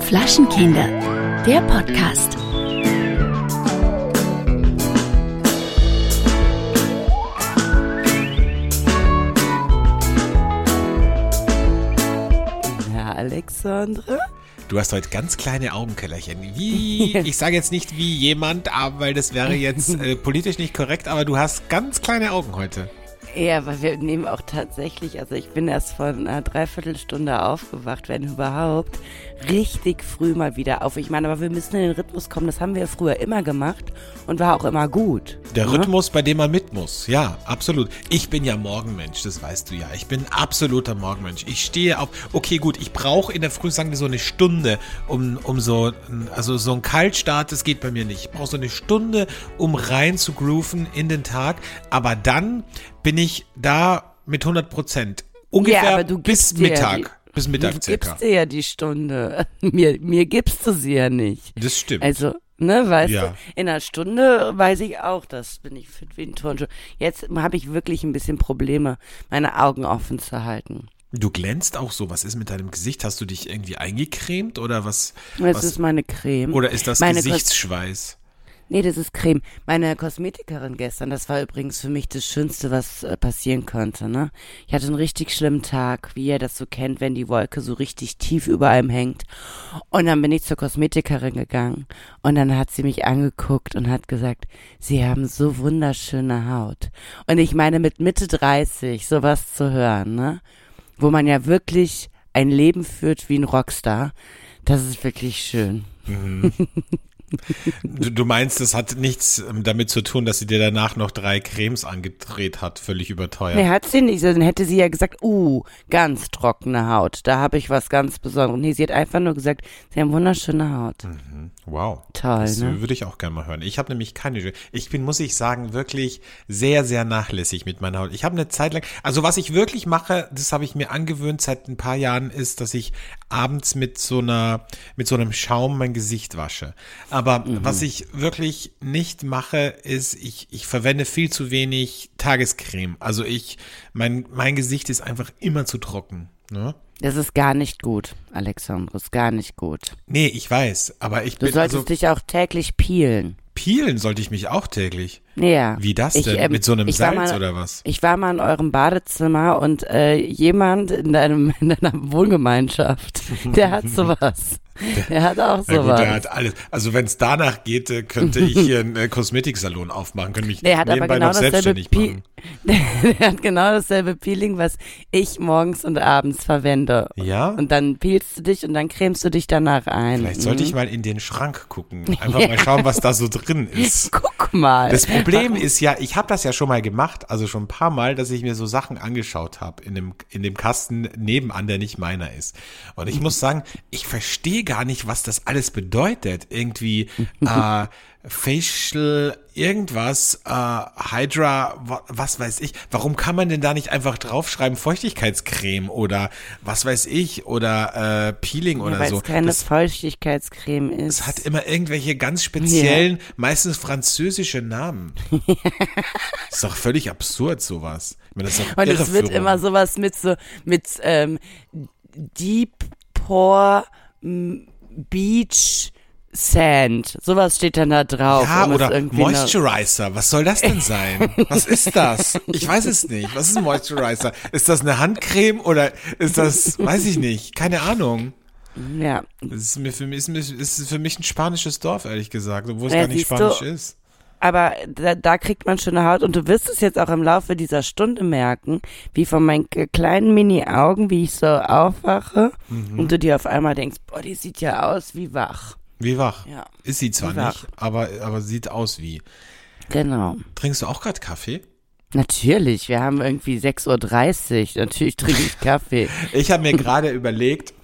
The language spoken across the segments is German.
Flaschenkinder, der Podcast. Ja, Alexandre? Du hast heute ganz kleine Augenkellerchen. Wie, ich sage jetzt nicht wie jemand, aber, weil das wäre jetzt äh, politisch nicht korrekt, aber du hast ganz kleine Augen heute. Ja, weil wir nehmen auch tatsächlich, also ich bin erst vor einer Dreiviertelstunde aufgewacht, wenn überhaupt, richtig früh mal wieder auf. Ich meine, aber wir müssen in den Rhythmus kommen, das haben wir früher immer gemacht und war auch immer gut. Der ne? Rhythmus, bei dem man mit muss. Ja, absolut. Ich bin ja Morgenmensch, das weißt du ja. Ich bin absoluter Morgenmensch. Ich stehe auf, okay, gut, ich brauche in der Früh, sagen wir so eine Stunde, um, um so, also so ein Kaltstart, das geht bei mir nicht. Ich brauche so eine Stunde, um rein zu grooven in den Tag. Aber dann bin ich da mit 100 Prozent. Ungefähr Ja, aber du bis dir ja Mittag. bis Mittag du circa. gibst dir ja die Stunde. Mir, mir gibst du sie ja nicht. Das stimmt. Also, ne, weißt Ja. du, in einer Stunde weiß ich auch, das bin ich fit wie ein Turnschuh. Jetzt habe ich wirklich ein bisschen Probleme, meine Augen offen zu halten. Du glänzt auch so. Was ist mit deinem Gesicht? Hast du dich irgendwie eingecremt oder was? Das was ist meine Creme. oder ist das meine Gesichtsschweiß? Nee, das ist Creme. Meine Kosmetikerin gestern, das war übrigens für mich das Schönste, was äh, passieren konnte, ne? Ich hatte einen richtig schlimmen Tag, wie ihr das so kennt, wenn die Wolke so richtig tief über einem hängt. Und dann bin ich zur Kosmetikerin gegangen und dann hat sie mich angeguckt und hat gesagt, sie haben so wunderschöne Haut. Und ich meine, mit Mitte 30 sowas zu hören, ne? Wo man ja wirklich ein Leben führt wie ein Rockstar, das ist wirklich schön. Du, du meinst, das hat nichts ähm, damit zu tun, dass sie dir danach noch drei Cremes angedreht hat, völlig überteuert. Nee, hat sie nicht. Dann hätte sie ja gesagt, uh, ganz trockene Haut. Da habe ich was ganz Besonderes. Nee, sie hat einfach nur gesagt, sie haben wunderschöne Haut. Wow. Toll, Das ne? würde ich auch gerne mal hören. Ich habe nämlich keine. Ich bin, muss ich sagen, wirklich sehr, sehr nachlässig mit meiner Haut. Ich habe eine Zeit lang. Also was ich wirklich mache, das habe ich mir angewöhnt seit ein paar Jahren, ist, dass ich abends mit so einer, mit so einem Schaum mein Gesicht wasche. Aber Mhm. was ich wirklich nicht mache, ist, ich, ich verwende viel zu wenig Tagescreme. Also ich, mein, mein Gesicht ist einfach immer zu trocken. Ne? Das ist gar nicht gut, Alexandrus, gar nicht gut. Nee, ich weiß, aber ich Du bin solltest also dich auch täglich peelen. Peelen sollte ich mich auch täglich. Ja. Wie das Ich, denn? ähm, Mit so einem ich Salz mal- oder was? Ich war mal in eurem Badezimmer und äh, jemand in deinem in deiner Wohngemeinschaft, der hat sowas. Der hat auch Na gut, sowas. der hat alles. Also wenn es danach geht, äh, könnte ich hier einen äh, Kosmetiksalon aufmachen, könnte mich Der hat aber nebenbei genau noch dasselbe selbstständig machen. der hat genau dasselbe Peeling, was ich morgens und abends verwende. Ja? Und dann peelst du dich und dann cremst du dich danach ein. Vielleicht sollte Mhm. ich mal in den Schrank gucken. Einfach mal schauen, was da so drin ist. Guck mal. Das Problem ist ja, ich habe das ja schon mal gemacht, also schon ein paar Mal, dass ich mir so Sachen angeschaut habe in dem, in dem Kasten nebenan, der nicht meiner ist. Und ich muss sagen, ich verstehe gar nicht, was das alles bedeutet. Irgendwie äh, Facial irgendwas, äh, Hydra, wa- was weiß ich. Warum kann man denn da nicht einfach draufschreiben Feuchtigkeitscreme oder was weiß ich oder äh, Peeling ja, oder weil so? es keine Das- Feuchtigkeitscreme ist. es hat immer irgendwelche ganz speziellen, meistens französische Namen. ist doch völlig absurd, sowas. Meine, und es wird immer sowas mit so mit ähm, Deep Pore Beach Sand. Sowas steht dann da drauf. Ja, oder Moisturizer. Was soll das denn sein? Was ist das? Ich weiß es nicht. Was ist ein Moisturizer? Ist das eine Handcreme oder ist das, weiß ich nicht. Keine Ahnung. Ja, Das ist mir für mich, ist, ist für mich ein spanisches Dorf, ehrlich gesagt, obwohl es Ja, gar nicht siehst du, spanisch ist. Aber da, da kriegt man schöne Haut und du wirst es jetzt auch im Laufe dieser Stunde merken, wie von meinen kleinen Mini-Augen, wie ich so aufwache Mhm. und du dir auf einmal denkst, boah, die sieht ja aus wie wach. Wie wach. Ja. Ist sie zwar nicht, aber, aber sieht aus wie. Genau. Trinkst du auch gerade Kaffee? Natürlich, wir haben irgendwie 6.30 Uhr. Natürlich trinke ich Kaffee. Ich habe mir gerade überlegt,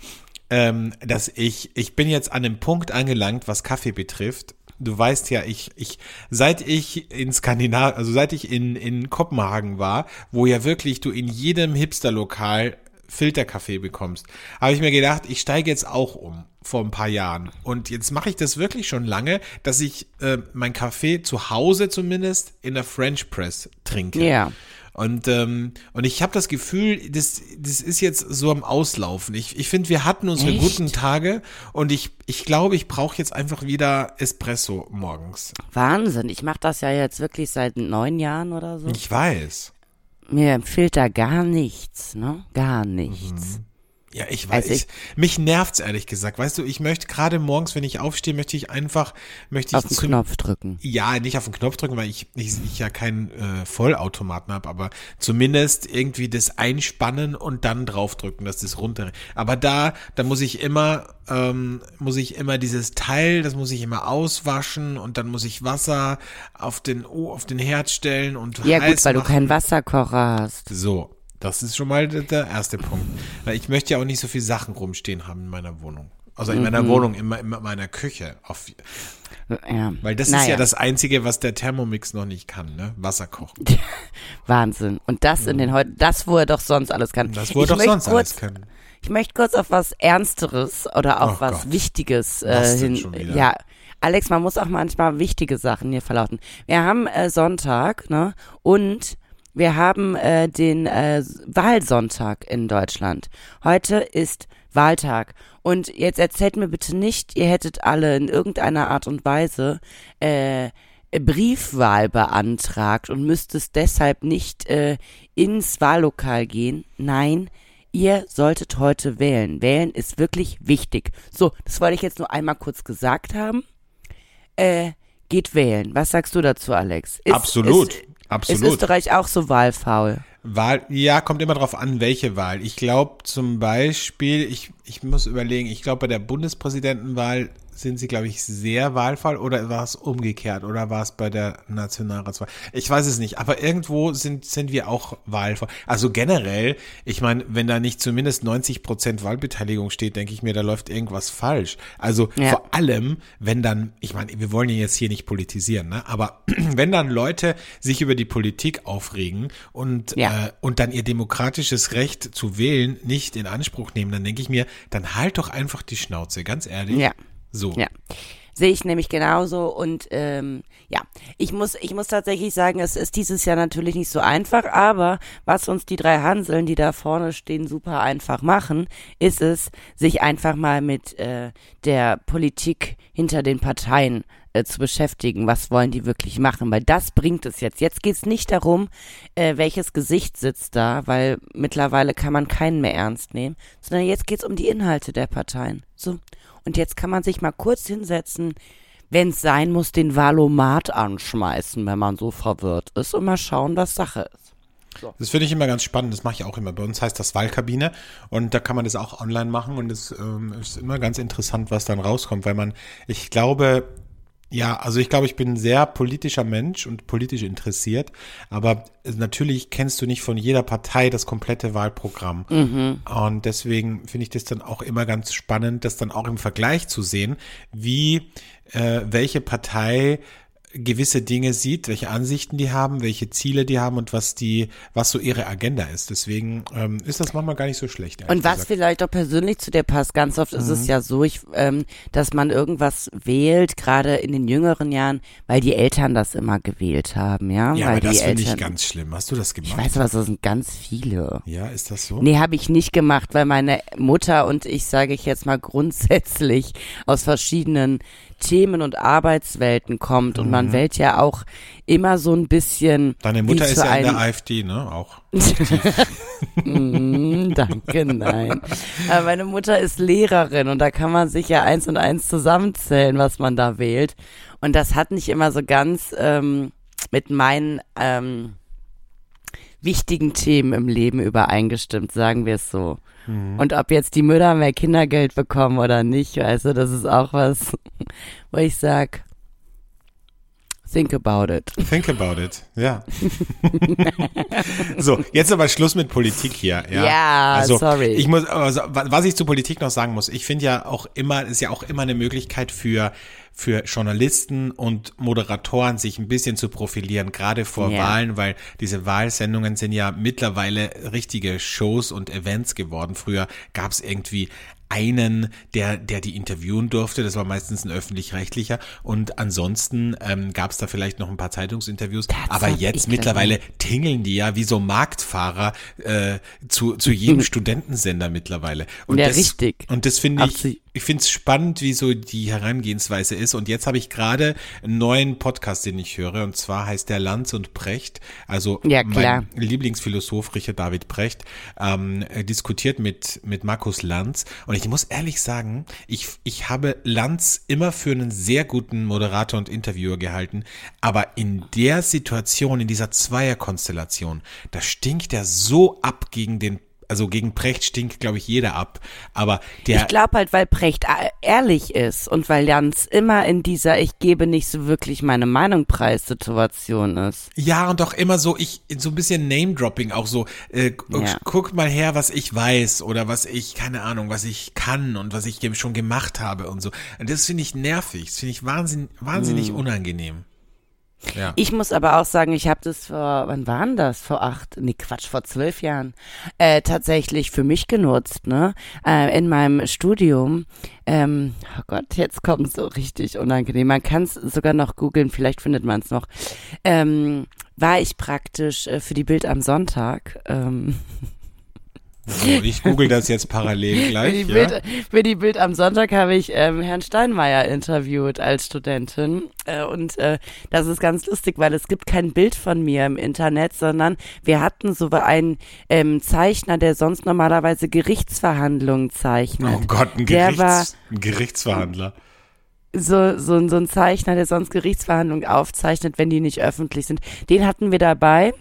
ähm, dass ich, ich bin jetzt an dem Punkt angelangt, was Kaffee betrifft. Du weißt ja, ich, ich, seit ich in Skandinavien, also seit ich in, in Kopenhagen war, wo ja wirklich du in jedem Hipsterlokal Filterkaffee bekommst, habe ich mir gedacht, ich steige jetzt auch um vor ein paar Jahren. Und jetzt mache ich das wirklich schon lange, dass ich äh, mein Kaffee zu Hause zumindest in der French Press trinke. Ja. Und, ähm, und ich habe das Gefühl, das, das ist jetzt so am Auslaufen. Ich, ich finde, wir hatten unsere Echt? guten Tage und ich, ich glaube, ich brauche jetzt einfach wieder Espresso morgens. Wahnsinn. Ich mache das ja jetzt wirklich seit neun Jahren oder so. Ich weiß. Mir empfiehlt da gar nichts, ne? Gar nichts. Ja, ich weiß. Also ich, mich nervt's ehrlich gesagt. Weißt du, ich möchte gerade morgens, wenn ich aufstehe, möchte ich einfach, möchte Auf ich den zum- Knopf drücken. Ja, nicht auf den Knopf drücken, weil ich, ich, ich ja keinen äh, Vollautomaten habe, aber zumindest irgendwie das einspannen und dann draufdrücken, dass das runter. Aber da, da muss ich immer, ähm, muss ich immer dieses Teil, das muss ich immer auswaschen und dann muss ich Wasser auf den, oh, auf den Herd stellen und Ja heiß gut, weil du machen. keinen Wasserkocher hast. So, das ist schon mal der, erste Punkt. Ich möchte ja auch nicht so viel Sachen rumstehen haben in meiner Wohnung. Also in Mhm. meiner Wohnung, in, in meiner Küche. Auf, Ja. weil das ist Naja. ja das Einzige, was der Thermomix noch nicht kann, ne? Wasser kochen. Wahnsinn. Und das in den heute, das, wo er doch sonst alles kann. Das wurde ich doch möchte sonst kurz, alles können. Ich möchte kurz auf was Ernsteres oder auf Oh was Gott. Wichtiges äh, hin. Ja, Alex, man muss auch manchmal wichtige Sachen hier verlauten. Wir haben äh, Sonntag, ne? Und wir haben äh, den äh, Wahlsonntag in Deutschland. Heute ist Wahltag. Und jetzt erzählt mir bitte nicht, ihr hättet alle in irgendeiner Art und Weise äh, Briefwahl beantragt und müsstest deshalb nicht äh, ins Wahllokal gehen. Nein, ihr solltet heute wählen. Wählen ist wirklich wichtig. So, das wollte ich jetzt nur einmal kurz gesagt haben. Äh, geht wählen. Was sagst du dazu, Alex? Ist, Absolut. Ist, Absolut. ist Österreich auch so wahlfaul? Wahl, ja, kommt immer drauf an, welche Wahl. Ich glaube zum Beispiel, ich, ich muss überlegen, ich glaube bei der Bundespräsidentenwahl sind sie, glaube ich, sehr wahlvoll oder war es umgekehrt oder war es bei der Nationalratswahl? Ich weiß es nicht, aber irgendwo sind, sind wir auch wahlvoll. Also generell, ich meine, wenn da nicht zumindest 90 Prozent Wahlbeteiligung steht, denke ich mir, da läuft irgendwas falsch. Also Ja. vor allem, wenn dann, ich meine, wir wollen ja jetzt hier nicht politisieren, ne? aber wenn dann Leute sich über die Politik aufregen und, Ja. äh, und dann ihr demokratisches Recht zu wählen nicht in Anspruch nehmen, dann denke ich mir, dann halt doch einfach die Schnauze, ganz ehrlich. Ja. So. Ja. Sehe ich nämlich genauso und ähm, ja, ich muss, ich muss tatsächlich sagen, es ist dieses Jahr natürlich nicht so einfach, aber was uns die drei Hanseln, die da vorne stehen, super einfach machen, ist es, sich einfach mal mit äh, der Politik hinter den Parteien äh, zu beschäftigen. Was wollen die wirklich machen? Weil das bringt es jetzt. Jetzt geht's nicht darum, äh, welches Gesicht sitzt da, weil mittlerweile kann man keinen mehr ernst nehmen, sondern jetzt geht's um die Inhalte der Parteien. So. Und jetzt kann man sich mal kurz hinsetzen, wenn es sein muss, den Valomat anschmeißen, wenn man so verwirrt ist und mal schauen, was Sache ist. Das finde ich immer ganz spannend. Das mache ich auch immer. Bei uns heißt das Wahlkabine und da kann man das auch online machen und es ähm, ist immer ganz interessant, was dann rauskommt, weil man, ich glaube, ja, also ich glaube, ich bin ein sehr politischer Mensch und politisch interessiert, aber natürlich kennst du nicht von jeder Partei das komplette Wahlprogramm. Und deswegen finde ich das dann auch immer ganz spannend, das dann auch im Vergleich zu sehen, wie äh, welche Partei gewisse Dinge sieht, welche Ansichten die haben, welche Ziele die haben und was die, was so ihre Agenda ist. Deswegen ähm, ist das manchmal gar nicht so schlecht. Und was gesagt. vielleicht auch persönlich zu dir passt, ganz oft ist es ja so, ich, ähm, dass man irgendwas wählt, gerade in den jüngeren Jahren, weil die Eltern das immer gewählt haben, ja? ja, weil aber das finde ich ganz schlimm. Hast du das gemacht? Ich weiß aber, so sind ganz viele. ja, ist das so? Nee, habe ich nicht gemacht, weil meine Mutter und ich, sage ich jetzt mal grundsätzlich, aus verschiedenen Themen und Arbeitswelten kommt und man wählt ja auch immer so ein bisschen. Mhm. Deine Mutter ist ja in der AfD, ne? Auch. Mm, danke, nein. Aber meine Mutter ist Lehrerin und da kann man sich ja eins und eins zusammenzählen, was man da wählt. Und das hat nicht immer so ganz ähm, mit meinen ähm, wichtigen Themen im Leben übereingestimmt, sagen wir es so. Und ob jetzt die Mütter mehr Kindergeld bekommen oder nicht, du, das ist auch was, wo ich sag, think about it. Think about it, ja. so, jetzt aber Schluss mit Politik hier. Ja, Ja, also, sorry. Ich muss, also, wa- was ich zur Politik noch sagen muss, ich finde ja auch immer, ist ja auch immer eine Möglichkeit für für Journalisten und Moderatoren, sich ein bisschen zu profilieren, gerade vor Ja. Wahlen, weil diese Wahlsendungen sind ja mittlerweile richtige Shows und Events geworden. Früher gab es irgendwie einen, der, der die interviewen durfte. Das war meistens ein öffentlich-rechtlicher. Und ansonsten ähm, gab es da vielleicht noch ein paar Zeitungsinterviews. Aber hab jetzt mittlerweile tingeln die ja wie so Marktfahrer äh, zu, zu jedem Studentensender mittlerweile. Und Ja, das, richtig. Und das finde ich, Absolut. Ich finde es spannend, wie so die Herangehensweise ist. Und jetzt habe ich gerade einen neuen Podcast, den ich höre. Und zwar heißt der Lanz und Precht. Also Ja, mein Lieblingsphilosoph Richard David Precht ähm, äh, diskutiert mit, mit Markus Lanz. Und ich muss ehrlich sagen, ich, ich habe Lanz immer für einen sehr guten Moderator und Interviewer gehalten. Aber in der Situation, in dieser Zweierkonstellation, da stinkt er so ab gegen den also gegen Precht stinkt, glaube ich, jeder ab. Aber der, Ich glaube halt, weil Precht e- ehrlich ist und weil Jans immer in dieser Ich gebe nicht so wirklich meine Meinung preis Situation ist. Ja, und doch immer so, ich, so ein bisschen Name-Dropping auch so, äh, Ja. guck mal her, was ich weiß oder was ich, keine Ahnung, was ich kann und was ich schon gemacht habe und so. Und das finde ich nervig, das finde ich wahnsinn, wahnsinnig unangenehm. Ja. Ich muss aber auch sagen, ich habe das vor, wann waren das? Vor acht, nee Quatsch, vor zwölf Jahren äh, tatsächlich für mich genutzt, ne? Äh, in meinem Studium. Ähm, oh Gott, jetzt kommt so richtig unangenehm. Man kann es sogar noch googeln, vielleicht findet man es noch. Ähm, war ich praktisch äh, für die Bild am Sonntag. Ähm, So, ich google das jetzt parallel Für die, gleich. Ja. Bild, für die Bild am Sonntag habe ich ähm, Herrn Steinmeier interviewt als Studentin. Äh, und äh, das ist ganz lustig, weil es gibt kein Bild von mir im Internet, sondern wir hatten so einen ähm, Zeichner, der sonst normalerweise Gerichtsverhandlungen zeichnet. Oh Gott, ein, Der war Gerichts, ein Gerichtsverhandler. so, so, so ein Zeichner, der sonst Gerichtsverhandlungen aufzeichnet, wenn die nicht öffentlich sind. Den hatten wir dabei.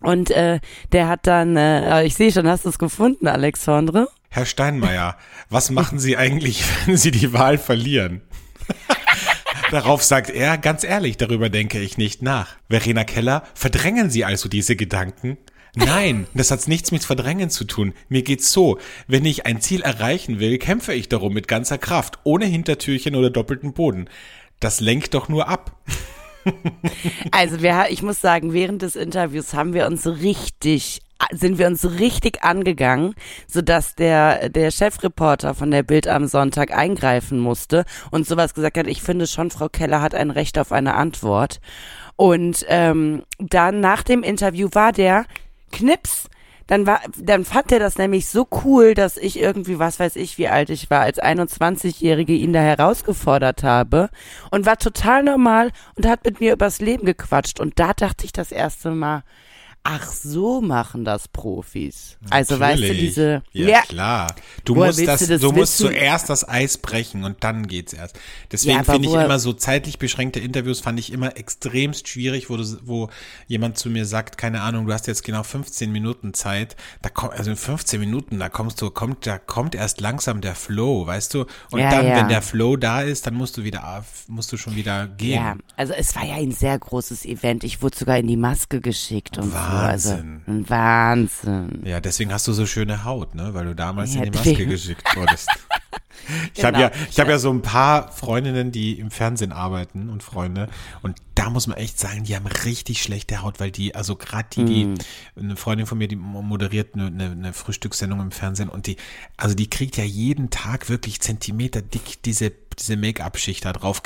Und äh, der hat dann, äh, ich sehe schon, hast du es gefunden, Alexandre? Herr Steinmeier, was machen Sie eigentlich, wenn Sie die Wahl verlieren? Darauf sagt er, ganz ehrlich, darüber denke ich nicht nach. Verena Keller, verdrängen Sie also diese Gedanken? Nein, das hat nichts mit Verdrängen zu tun. Mir geht's so. Wenn ich ein Ziel erreichen will, kämpfe ich darum mit ganzer Kraft, ohne Hintertürchen oder doppelten Boden. Das lenkt doch nur ab. Also wir, ich muss sagen, während des Interviews haben wir uns richtig sind wir uns richtig angegangen, sodass der der Chefreporter von der Bild am Sonntag eingreifen musste und sowas gesagt hat. Ich finde schon, Frau Keller hat ein Recht auf eine Antwort. Und ähm, dann nach dem Interview war der Knips. Dann war, dann fand er das nämlich so cool, dass ich irgendwie, was weiß ich, wie alt ich war, als 21-Jährige ihn da herausgefordert habe und war total normal und hat mit mir übers Leben gequatscht. Und da dachte ich das erste Mal, ach so machen das Profis. Also weißt du, Natürlich. diese, Ja, klar. Du Woher musst das, du das du musst zuerst das Eis brechen und dann geht's erst. Deswegen Ja, finde ich immer so zeitlich beschränkte Interviews fand ich immer extremst schwierig, wo du, wo jemand zu mir sagt, keine Ahnung, du hast jetzt genau 15 Minuten Zeit. Da kommt, also in 15 Minuten, da kommst du, kommt, da kommt erst langsam der Flow, weißt du? Und Ja, dann, ja. wenn der Flow da ist, dann musst du wieder, auf- musst du schon wieder gehen. ja, also es war ja ein sehr großes Event. Ich wurde sogar in die Maske geschickt und Wahnsinn. So. Also Wahnsinn. Ja, deswegen hast du so schöne Haut, ne? Weil du damals Ja, in die Maske deswegen. geschickt wurdest. Ich habe Genau. ja, ich habe ja so ein paar Freundinnen, die im Fernsehen arbeiten und Freunde und da muss man echt sagen, die haben richtig schlechte Haut, weil die, also gerade die, die, Mhm. eine Freundin von mir, die moderiert eine, eine, eine Frühstückssendung im Fernsehen und die, also die kriegt ja jeden Tag wirklich Zentimeter dick diese diese Make-up-Schicht da drauf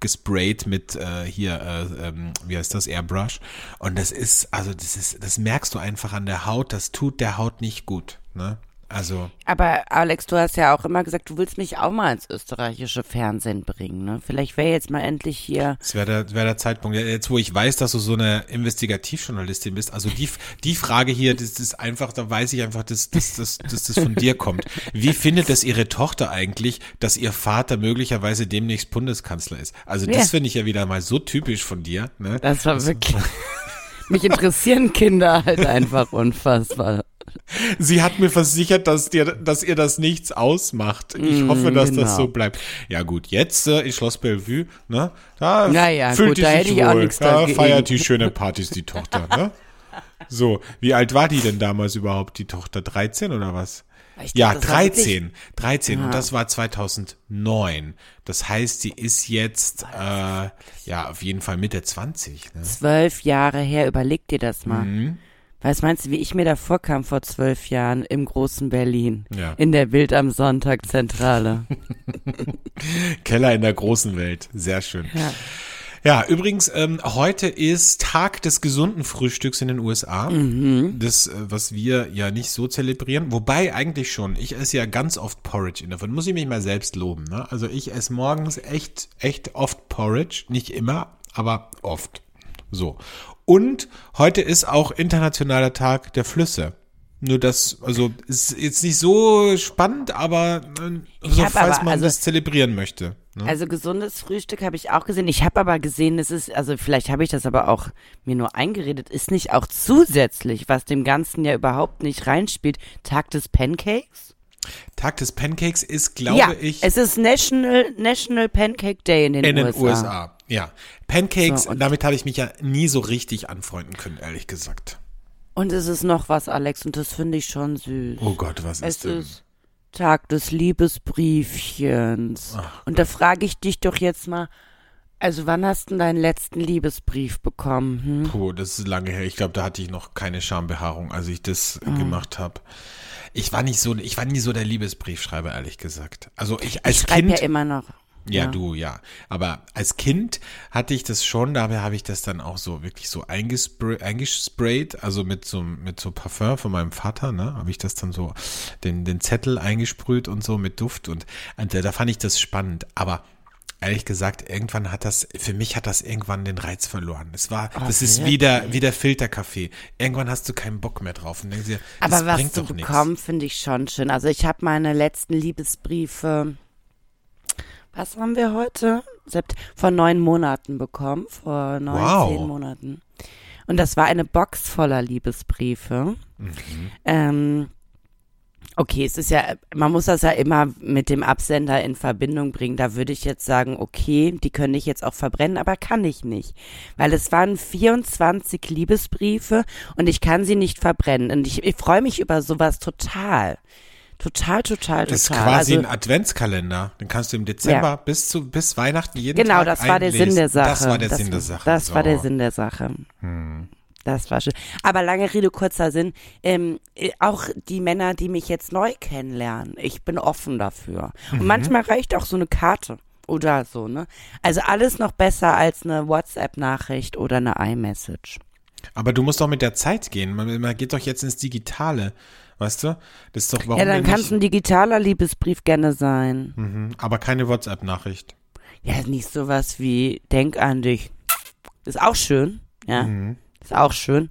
gesprayt mit äh, hier, äh, ähm, wie heißt das, Airbrush. Und das ist, also das ist, das merkst du einfach an der Haut, das tut der Haut nicht gut. Ne? Also, Aber Alex, du hast ja auch immer gesagt, du willst mich auch mal ins österreichische Fernsehen bringen, ne? Vielleicht wäre jetzt mal endlich hier. das wäre der, wär der Zeitpunkt. Jetzt, wo ich weiß, dass du so eine Investigativjournalistin bist, also die, die Frage hier, das ist einfach, da weiß ich einfach, dass, dass, dass, dass das von dir kommt. Wie findet es ihre Tochter eigentlich, dass ihr Vater möglicherweise demnächst Bundeskanzler ist? Also das Ja. finde ich ja wieder mal so typisch von dir. Ne? Das war wirklich. Mich interessieren Kinder halt einfach unfassbar. Sie hat mir versichert, dass dir, dass ihr das nichts ausmacht. Ich hoffe, dass das genau. so bleibt. Ja gut, jetzt äh, in Schloss Bellevue, ne? Da Naja, fühlt gut, die da sich hätte ich auch wohl. nichts Da feiert die schöne Partys die Tochter, ne? So, wie alt war die denn damals überhaupt, die Tochter? 13 oder was? Ich Ja, glaub, das war wirklich- 13. 13. Ja. Und das war 2009. Das heißt, sie ist jetzt, äh, ja, auf jeden Fall Mitte 20. Ne? Zwölf Jahre her, überleg dir das mal. Mhm. Was meinst du, wie ich mir da vorkam vor zwölf Jahren im großen Berlin? Ja. In der Bild am Sonntag Zentrale. Keller in der großen Welt. Sehr schön. Ja. Ja, übrigens, ähm, heute ist Tag des gesunden Frühstücks in den USA. Mhm. Das, äh, was wir ja nicht so zelebrieren. Wobei eigentlich schon. Ich esse ja ganz oft Porridge. In davon muss ich mich mal selbst loben. Ne? Also ich esse morgens echt, echt oft Porridge. Nicht immer, aber oft. So. Und heute ist auch internationaler Tag der Flüsse. Nur das, also ist jetzt nicht so spannend, aber äh, so, hab falls aber- man also- das zelebrieren möchte. Ne? Also gesundes Frühstück habe ich auch gesehen. Ich habe aber gesehen, es ist, also vielleicht habe ich das aber auch mir nur eingeredet, ist nicht auch zusätzlich, was dem Ganzen ja überhaupt nicht reinspielt, Tag des Pancakes? Tag des Pancakes ist, glaube ja, ich, es ist National, National Pancake Day in den in den USA. USA. Ja. Pancakes, So, und- damit habe ich mich ja nie so richtig anfreunden können, ehrlich gesagt. Und es ist noch was, Alex, und das finde ich schon süß. Oh Gott, was es ist denn? ist Tag des Liebesbriefchens. Und da frage ich dich doch jetzt mal, also wann hast du deinen letzten Liebesbrief bekommen? Hm? Puh, das ist lange her. Ich glaube, da hatte ich noch keine Schambehaarung, als ich das äh, gemacht habe. Ich war nicht so, ich war nie so der Liebesbriefschreiber, ehrlich gesagt. Also ich als Ich Kind. ja immer noch. Ja, du, ja. Aber als Kind hatte ich das schon, dabei habe ich das dann auch so wirklich so eingespray, eingesprayt, also mit so, mit so Parfum von meinem Vater, ne, habe ich das dann so, den, den Zettel eingesprüht und so mit Duft und, und äh, da fand ich das spannend. Aber ehrlich gesagt, irgendwann hat das, für mich hat das irgendwann den Reiz verloren. Es war, das ist wirklich? wie der, wie der Filterkaffee. Irgendwann hast du keinen Bock mehr drauf und denkst dir, Aber was du bekommen, finde ich schon schön. Also ich habe meine letzten Liebesbriefe, was haben wir heute? Vor neun Monaten bekommen, vor neun, Wow. zehn Monaten. Und das war eine Box voller Liebesbriefe. Mhm. Ähm, okay, es ist ja, man muss das ja immer mit dem Absender in Verbindung bringen. Da würde ich jetzt sagen, okay, die können ich jetzt auch verbrennen, aber kann ich nicht. Weil es waren 24 Liebesbriefe und ich kann sie nicht verbrennen. Und ich, ich freue mich über sowas total. Total, total, total. Das ist quasi also, ein Adventskalender. Den kannst du im Dezember Ja. bis zu bis Weihnachten jeden Genau, Tag das war der einlesen. Sinn der Sache. Das war der das, Sinn der Sache. Das war der So. Sinn der Sache. Hm. Das war schön. Aber lange Rede, kurzer Sinn. Ähm, äh, auch die Männer, die mich jetzt neu kennenlernen, ich bin offen dafür. Mhm. Und manchmal reicht auch so eine Karte oder so, ne? Also alles noch besser als eine WhatsApp-Nachricht oder eine iMessage. Aber du musst doch mit der Zeit gehen. Man, man geht doch jetzt ins Digitale. Weißt du? Das ist doch warum ja, dann kann es ein digitaler Liebesbrief gerne sein. Mhm, aber keine WhatsApp-Nachricht. Ja, nicht sowas wie Denk an dich. Ist auch schön, ja. Mhm. Ist auch schön.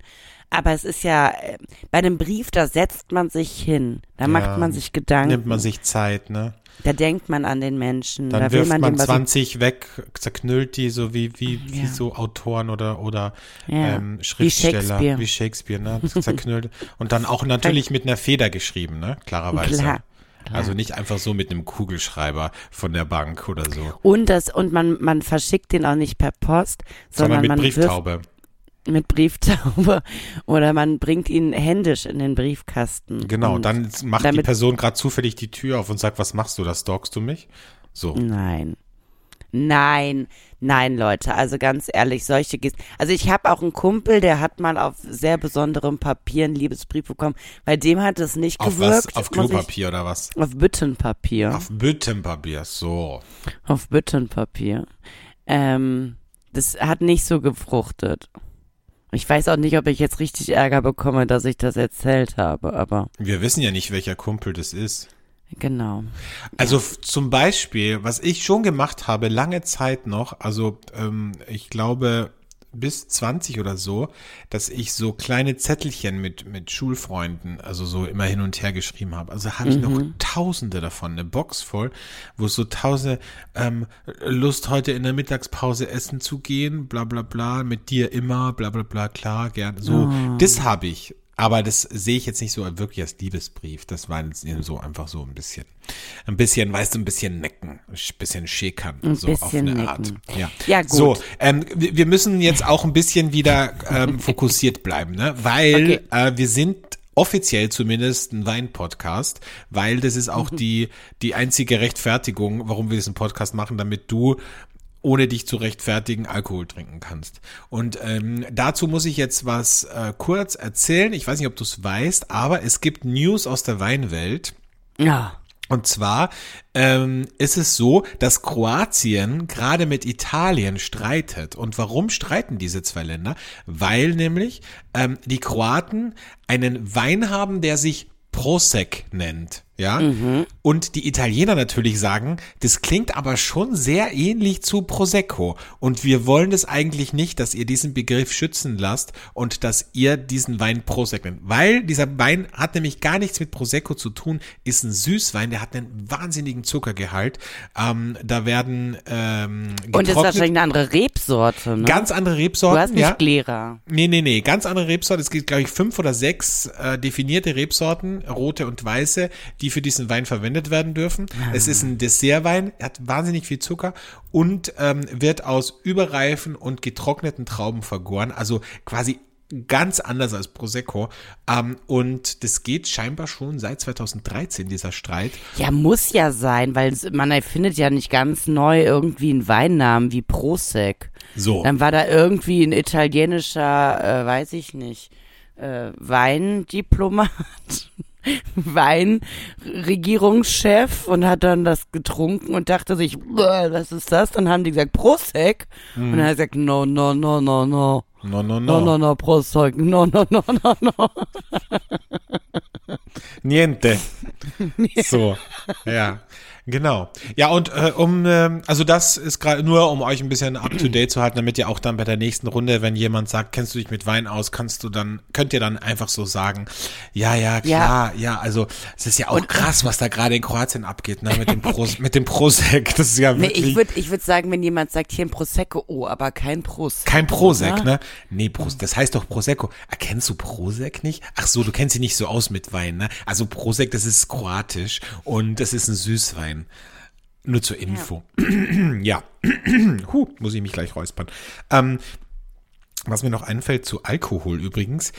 Aber es ist ja, äh, bei einem Brief, da setzt man sich hin. Da Ja, macht man sich Gedanken. Nimmt man sich Zeit, ne? Da denkt man an den Menschen. Dann da will wirft man, man, dem was 20 weg, zerknüllt die so wie, wie, wie Ja. so Autoren oder, oder Ja. ähm, Schriftsteller. Shakespeare. Wie Shakespeare, ne? Zerknüllt. Und dann auch natürlich mit einer Feder geschrieben, ne? Klarerweise. Klar. Also nicht einfach so mit einem Kugelschreiber von der Bank oder so. Und das, und man, man verschickt den auch nicht per Post, Sondern, sondern, mit man Brieftaube. wirft mit Brieftaube oder man bringt ihn händisch in den Briefkasten. Genau, dann macht die Person gerade zufällig die Tür auf und sagt, was machst du da? Stalkst du mich? So. Nein. Nein, nein, Leute, also ganz ehrlich, solche Gest Also ich habe auch einen Kumpel, der hat mal auf sehr besonderem Papier einen Liebesbrief bekommen. Bei dem hat es nicht Auf gewirkt. was? Auf ich- Klopapier oder was? Auf Büttenpapier. Auf Büttenpapier, so. Auf Büttenpapier. Ähm, das hat nicht so gefruchtet. Ich weiß auch nicht, ob ich jetzt richtig Ärger bekomme, dass ich das erzählt habe, aber Wir wissen ja nicht, welcher Kumpel das ist. genau. Also f- zum Beispiel, was ich schon gemacht habe, lange Zeit noch, also ähm, ich glaube bis 20 oder so, dass ich so kleine Zettelchen mit, mit Schulfreunden, also so immer hin und her geschrieben habe. Also habe ich noch tausende davon, eine Box voll, wo so tausende ähm, Lust heute in der Mittagspause essen zu gehen, bla bla bla, mit dir immer, bla bla bla, klar, gern. So, das habe ich. Aber das sehe ich jetzt nicht so wirklich als Liebesbrief. Das war jetzt eben so einfach so ein bisschen, ein bisschen, weißt du, ein bisschen necken, ein bisschen schäkern, Ein so auf bisschen eine Art. necken. Ja, Ja, gut. So, ähm, wir wir müssen jetzt auch ein bisschen wieder ähm, fokussiert bleiben, ne? Weil Okay. äh, wir sind offiziell zumindest ein Wein-Podcast, weil das ist auch die, die einzige Rechtfertigung, warum wir diesen Podcast machen, damit du ohne dich zu rechtfertigen, Alkohol trinken kannst. Und ähm, dazu muss ich jetzt was äh, kurz erzählen. Ich weiß nicht, ob du es weißt, aber es gibt News aus der Weinwelt. Ja. Und zwar ähm, ist es so, dass Kroatien gerade mit Italien streitet. Und warum streiten diese zwei Länder? Weil nämlich ähm, die Kroaten einen Wein haben, der sich Prosec nennt ja. Mhm. Und die Italiener natürlich sagen, das klingt aber schon sehr ähnlich zu Prosecco. Und wir wollen es eigentlich nicht, dass ihr diesen Begriff schützen lasst und dass ihr diesen Wein Prosecco nennt. Weil dieser Wein hat nämlich gar nichts mit Prosecco zu tun, ist ein Süßwein, der hat einen wahnsinnigen Zuckergehalt. Ähm, da werden ähm, Und ist wahrscheinlich eine andere Rebsorte, ne? Ganz andere Rebsorten. Du hast nicht ja. Gläser. Nee, nee, nee, ganz andere Rebsorten. Es gibt, glaube ich, fünf oder sechs äh, definierte Rebsorten, rote und weiße, die für diesen Wein verwendet werden dürfen. Ah. Es ist ein Dessertwein, er hat wahnsinnig viel Zucker und ähm, wird aus überreifen und getrockneten Trauben vergoren. Also quasi ganz anders als Prosecco. Ähm, und das geht scheinbar schon seit 2013, dieser Streit. Ja, muss ja sein, weil man erfindet ja nicht ganz neu irgendwie einen Weinnamen wie Prosec. So. Dann war da irgendwie ein italienischer, äh, weiß ich nicht, äh, Weindiplomat. Weinregierungschef und hat dann das getrunken und dachte sich, was ist das? Dann haben die gesagt, Prosec. Mhm. Und dann hat er gesagt, no, no, no, no, no. No, no, no. No, no, no, Prosec. No, no, no, no, no. Niente. So, ja. Genau. Ja, und äh, um, äh, also das ist gerade nur, um euch ein bisschen up to date zu halten, damit ihr auch dann bei der nächsten Runde, wenn jemand sagt, kennst du dich mit Wein aus, kannst du dann, könnt ihr dann einfach so sagen, ja, ja, klar, ja, ja also es ist ja auch und, krass, was da gerade in Kroatien abgeht, ne, mit dem Pro, mit dem Prosec. Das ist ja wirklich. Nee, ich würde ich würd sagen, wenn jemand sagt, hier ein Prosecco, oh, aber kein Pros. Kein Prosec, oder? ne? Nee, Pros, das heißt doch Prosecco. Erkennst du Prosec nicht? Ach so, du kennst dich nicht so aus mit Wein, ne? Also Prosec, das ist kroatisch und das ist ein Süßwein sein. Nur zur Info. Ja, ja. huh, muss ich mich gleich räuspern. Ähm, was mir noch einfällt zu Alkohol übrigens,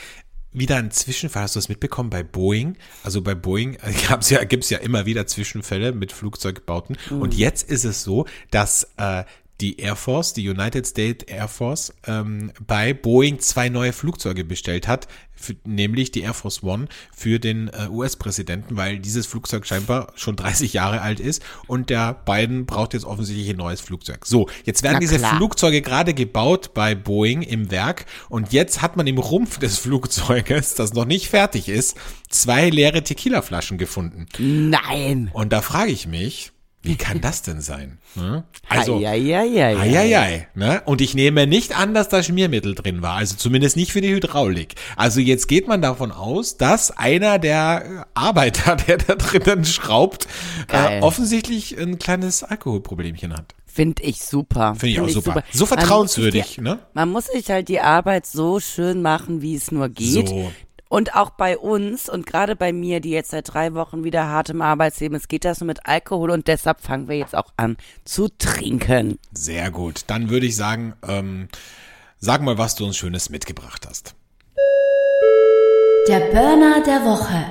wieder ein Zwischenfall, hast du das mitbekommen bei Boeing? Also bei Boeing äh, gab's ja, gibt's ja immer wieder Zwischenfälle mit Flugzeugbauten. Mhm. Und jetzt ist es so, dass äh, die Air Force, die United States Air Force, ähm, bei Boeing zwei neue Flugzeuge bestellt hat, für, nämlich die Air Force One für den äh, US-Präsidenten, weil dieses Flugzeug scheinbar schon 30 Jahre alt ist und der Biden braucht jetzt offensichtlich ein neues Flugzeug. So, jetzt werden diese Flugzeuge gerade gebaut bei Boeing im Werk und jetzt hat man im Rumpf des Flugzeuges, das noch nicht fertig ist, zwei leere Tequila-Flaschen gefunden. Nein! Und da frage ich mich, wie kann das denn sein? Ne? Also. Eieiei, ne? Und ich nehme nicht an, dass da Schmiermittel drin war. Also zumindest nicht für die Hydraulik. Also jetzt geht man davon aus, dass einer der Arbeiter, der da drinnen schraubt, äh, offensichtlich ein kleines Alkoholproblemchen hat. Finde ich super. Finde ich Find auch super. super. So vertrauenswürdig, die, ne? Man muss sich halt die Arbeit so schön machen, wie es nur geht. So. Und auch bei uns und gerade bei mir, die jetzt seit drei Wochen wieder hart im Arbeitsleben ist, geht das nur mit Alkohol und deshalb fangen wir jetzt auch an zu trinken. Sehr gut. Dann würde ich sagen, ähm, sag mal, was du uns Schönes mitgebracht hast. Der Burner der Woche.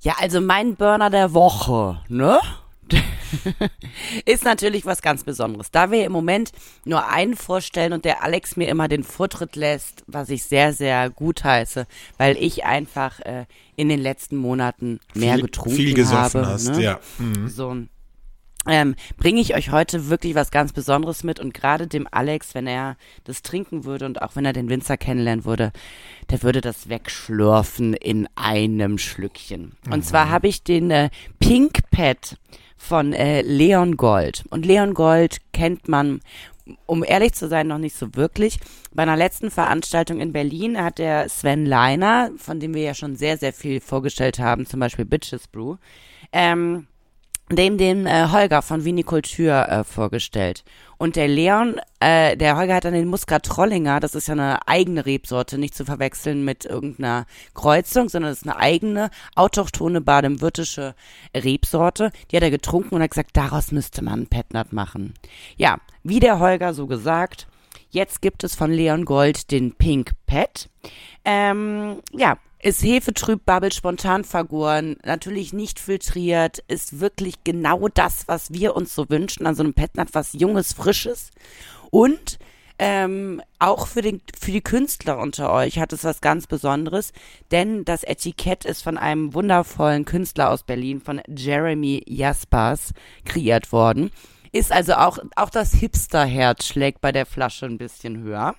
Ja, also mein Burner der Woche, ne? ist natürlich was ganz Besonderes. Da wir im Moment nur einen vorstellen und der Alex mir immer den Vortritt lässt, was ich sehr, sehr gut heiße, weil ich einfach äh, in den letzten Monaten mehr viel, getrunken viel gesoffen habe. Hast, ne? ja. Mhm. So ähm, bringe ich euch heute wirklich was ganz Besonderes mit und gerade dem Alex, wenn er das trinken würde und auch wenn er den Winzer kennenlernen würde, der würde das wegschlürfen in einem Schlückchen. Und mhm. zwar habe ich den äh, Pink Pet von äh, Leon Gold. Und Leon Gold kennt man, um ehrlich zu sein, noch nicht so wirklich. Bei einer letzten Veranstaltung in Berlin hat der Sven Leiner, von dem wir ja schon sehr, sehr viel vorgestellt haben, zum Beispiel Bitches Brew, ähm, dem den äh, Holger von Vinikultur äh, vorgestellt. Und der Leon, äh, der Holger hat dann den Muscat Trollinger, das ist ja eine eigene Rebsorte, nicht zu verwechseln mit irgendeiner Kreuzung, sondern das ist eine eigene, autochtone baden-württembergische Rebsorte. Die hat er getrunken und hat gesagt, daraus müsste man Petnat machen. Ja, wie der Holger so gesagt, Jetzt gibt es von Leon Gold den Pink Pet. Ähm, ja, Ist hefetrüb, Bubble spontan vergoren, natürlich nicht filtriert, ist wirklich genau das, was wir uns so wünschen an so einem Petnat, was Junges, Frisches. Und ähm, auch für, den, für die Künstler unter euch hat es was ganz Besonderes, denn das Etikett ist von einem wundervollen Künstler aus Berlin, von Jeremy Jaspers, kreiert worden. Ist also auch, auch das Hipster-Herz schlägt bei der Flasche ein bisschen höher.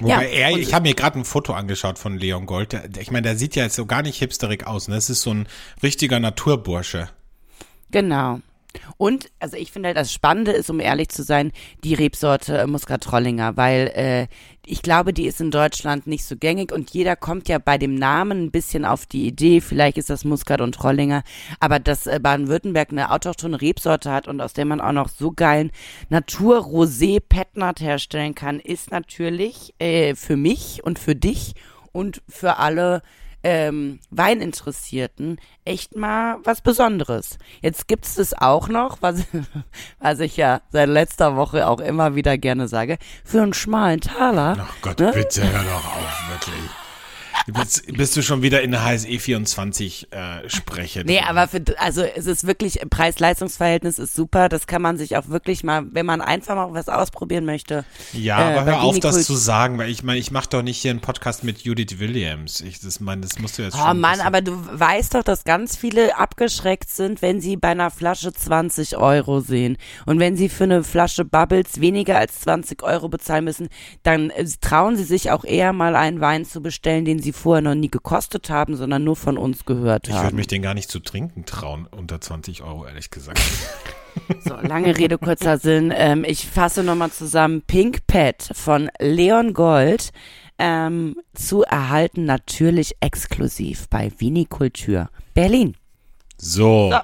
Wobei ja, er, ich habe mir gerade ein Foto angeschaut von Leon Gold. Der, ich meine, der sieht ja jetzt so gar nicht hipsterig aus. Ne? Das ist so ein richtiger Naturbursche. Genau. Und, also ich finde halt, das Spannende ist, um ehrlich zu sein, die Rebsorte äh, Muscat Trollinger, weil äh, ich glaube, die ist in Deutschland nicht so gängig und jeder kommt ja bei dem Namen ein bisschen auf die Idee, vielleicht ist das Muscat und Trollinger, aber dass äh, Baden-Württemberg eine autochtone Rebsorte hat und aus der man auch noch so geilen Natur-Rosé Petnat herstellen kann, ist natürlich äh, für mich und für dich und für alle ähm, Weininteressierten echt mal was Besonderes. Jetzt gibt's das auch noch, was, was ich ja seit letzter Woche auch immer wieder gerne sage, für einen schmalen Taler. Ach Gott, ne? bitte hör doch auf, wirklich. Bist, bist du schon wieder in der HSE 24 äh, spreche? Nee, aber für, also es ist wirklich, Preis-Leistungs-Verhältnis ist super. Das kann man sich auch wirklich mal, wenn man einfach mal was ausprobieren möchte. Ja, äh, aber hör auf, das zu sagen, weil ich meine, ich mache doch nicht hier einen Podcast mit Judith Williams. Ich das meine, das musst du jetzt oh. Oh Mann, aber du weißt doch, dass ganz viele abgeschreckt sind, wenn sie bei einer Flasche 20 Euro sehen. Und wenn sie für eine Flasche Bubbles weniger als 20 Euro bezahlen müssen, dann äh, trauen sie sich auch eher mal einen Wein zu bestellen, den sie vorher noch nie gekostet haben, sondern nur von uns gehört haben. Ich würde mich den gar nicht zu trinken trauen, unter 20 Euro, ehrlich gesagt. So, lange Rede, kurzer Sinn. Ähm, ich fasse nochmal zusammen. Pink Pet von Leon Gold ähm, zu erhalten natürlich exklusiv bei Vinikultur Berlin. So. so.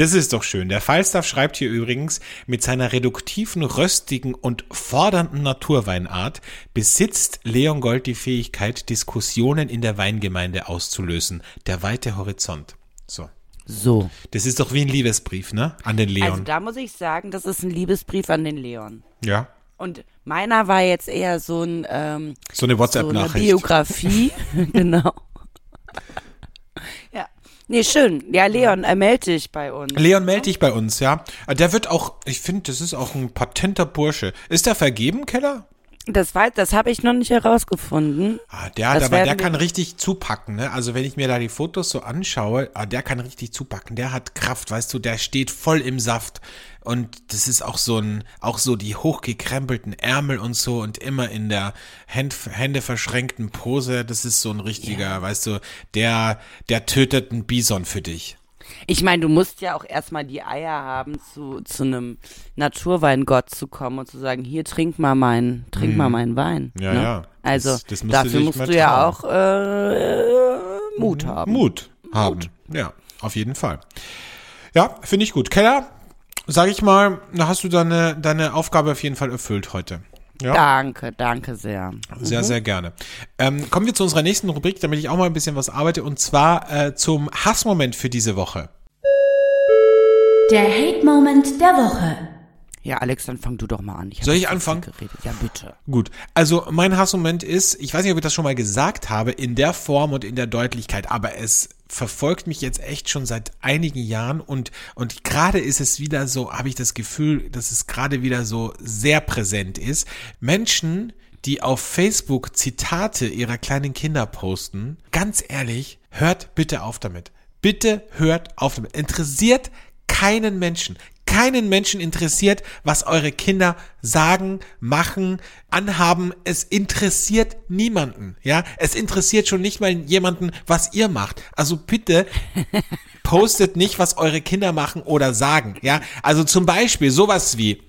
Das ist doch schön. Der Falstaff schreibt hier übrigens, mit seiner reduktiven, röstigen und fordernden Naturweinart besitzt Leon Gold die Fähigkeit, Diskussionen in der Weingemeinde auszulösen. Der weite Horizont. So. So. Das ist doch wie ein Liebesbrief, ne? An den Leon. Also da muss ich sagen, das ist ein Liebesbrief an den Leon. Ja. Und meiner war jetzt eher so ein ähm, so eine WhatsApp-Nachricht. So eine Biografie, genau. Nee, schön. Ja, Leon, er melde dich bei uns. Leon, melde dich bei uns, ja. Der wird auch, ich finde, das ist auch ein patenter Bursche. Ist er vergeben, Keller? Das weiß, das habe ich noch nicht herausgefunden. Ah, der, das aber der kann richtig zupacken, ne? Also wenn ich mir da die Fotos so anschaue, ah, der kann richtig zupacken. Der hat Kraft, weißt du, der steht voll im Saft. Und das ist auch so ein, auch so die hochgekrempelten Ärmel und so und immer in der Händ, Hände verschränkten Pose. Das ist so ein richtiger, yeah. weißt du, der, der tötet einen Bison für dich. Ich meine, du musst ja auch erstmal die Eier haben, zu, zu einem Naturweingott zu kommen und zu sagen, hier trink mal meinen, trink mm. mal mhm. meinen Wein. Ja, ne? ja. Also das, das dafür musst du ja auch äh, Mut haben. Mut haben. Mut. Ja, auf jeden Fall. Ja, finde ich gut. Keller, sag ich mal, da hast du deine, deine Aufgabe auf jeden Fall erfüllt heute. Ja. Danke, danke sehr. Sehr, mhm. sehr gerne. Ähm, kommen wir zu unserer nächsten Rubrik, damit ich auch mal ein bisschen was arbeite, und zwar äh, zum Hassmoment für diese Woche. Der Hate-Moment der Woche. Ja, Alex, dann fang du doch mal an. Ich Soll ich anfangen? Ja, bitte. Gut. Also mein Hassmoment ist, ich weiß nicht, ob ich das schon mal gesagt habe, in der Form und in der Deutlichkeit, aber es verfolgt mich jetzt echt schon seit einigen Jahren und, und gerade ist es wieder so, habe ich das Gefühl, dass es gerade wieder so sehr präsent ist. Menschen, die auf Facebook Zitate ihrer kleinen Kinder posten, ganz ehrlich, hört bitte auf damit. Bitte hört auf damit. Interessiert keinen Menschen keinen Menschen interessiert, was eure Kinder sagen, machen, anhaben. Es interessiert niemanden, ja. Es interessiert schon nicht mal jemanden, was ihr macht. Also bitte postet nicht, was eure Kinder machen oder sagen, ja. Also zum Beispiel sowas wie,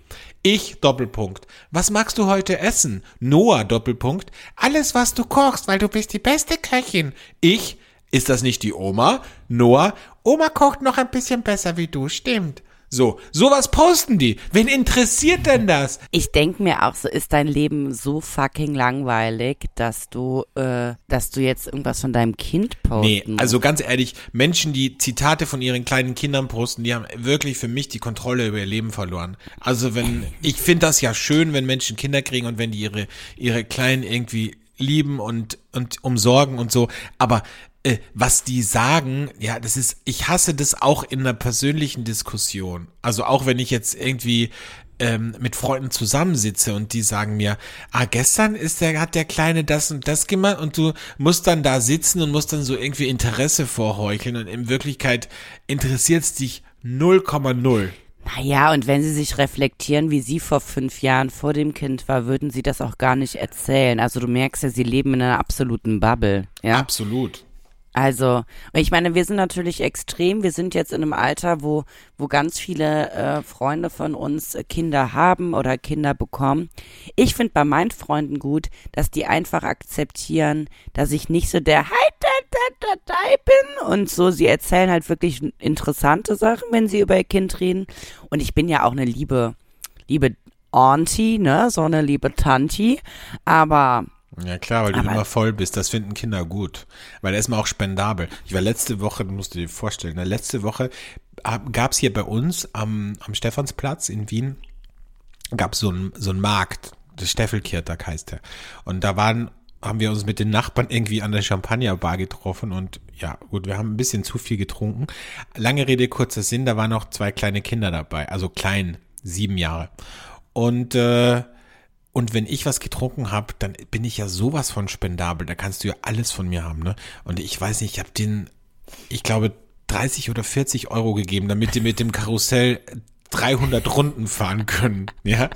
ich Doppelpunkt. Was magst du heute essen? Noah Doppelpunkt. Alles, was du kochst, weil du bist die beste Köchin. Ich, ist das nicht die Oma? Noah, Oma kocht noch ein bisschen besser wie du, stimmt. So, sowas posten die. Wen interessiert denn das? Ich denk mir auch so, ist dein Leben so fucking langweilig, dass du, äh, dass du jetzt irgendwas von deinem Kind posten Nee, also ganz ehrlich, Menschen, die Zitate von ihren kleinen Kindern posten, die haben wirklich für mich die Kontrolle über ihr Leben verloren. Also wenn, ich finde das ja schön, wenn Menschen Kinder kriegen und wenn die ihre, ihre Kleinen irgendwie lieben und, und umsorgen und so. Aber äh, was die sagen, ja, das ist, ich hasse das auch in einer persönlichen Diskussion. Also auch wenn ich jetzt irgendwie ähm, mit Freunden zusammensitze und die sagen mir, ah, gestern ist der, hat der Kleine das und das gemacht und du musst dann da sitzen und musst dann so irgendwie Interesse vorheucheln und in Wirklichkeit interessiert es dich 0,0. Naja, und wenn sie sich reflektieren, wie sie vor fünf Jahren vor dem Kind war, würden sie das auch gar nicht erzählen. Also du merkst ja, sie leben in einer absoluten Bubble. Ja, Absolut. Also, ich meine, wir sind natürlich extrem. Wir sind jetzt in einem Alter, wo, wo ganz viele äh, Freunde von uns äh, Kinder haben oder Kinder bekommen. Ich finde bei meinen Freunden gut, dass die einfach akzeptieren, dass ich nicht so der Hi, da, da, da, da bin und so. Sie erzählen halt wirklich interessante Sachen, wenn sie über ihr Kind reden. Und ich bin ja auch eine liebe, liebe Auntie, ne, so eine liebe Tanti. Aber Ja klar, weil du Aber- immer voll bist. Das finden Kinder gut. Weil er ist mal auch spendabel. Ich war letzte Woche, du musst dir vorstellen, ne, letzte Woche gab es hier bei uns am, am Stephansplatz in Wien, gab es so einen so einen Markt. Das Steffelkirtag heißt der. Und da waren haben wir uns mit den Nachbarn irgendwie an der Champagnerbar getroffen und ja, gut, wir haben ein bisschen zu viel getrunken. Lange Rede, kurzer Sinn, da waren noch zwei kleine Kinder dabei, also klein, sieben Jahre. Und äh, und wenn ich was getrunken habe, dann bin ich ja sowas von spendabel. Da kannst du ja alles von mir haben, ne? Und ich weiß nicht, ich habe den, ich glaube, 30 oder 40 Euro gegeben, damit die mit dem Karussell 300 Runden fahren können, ja?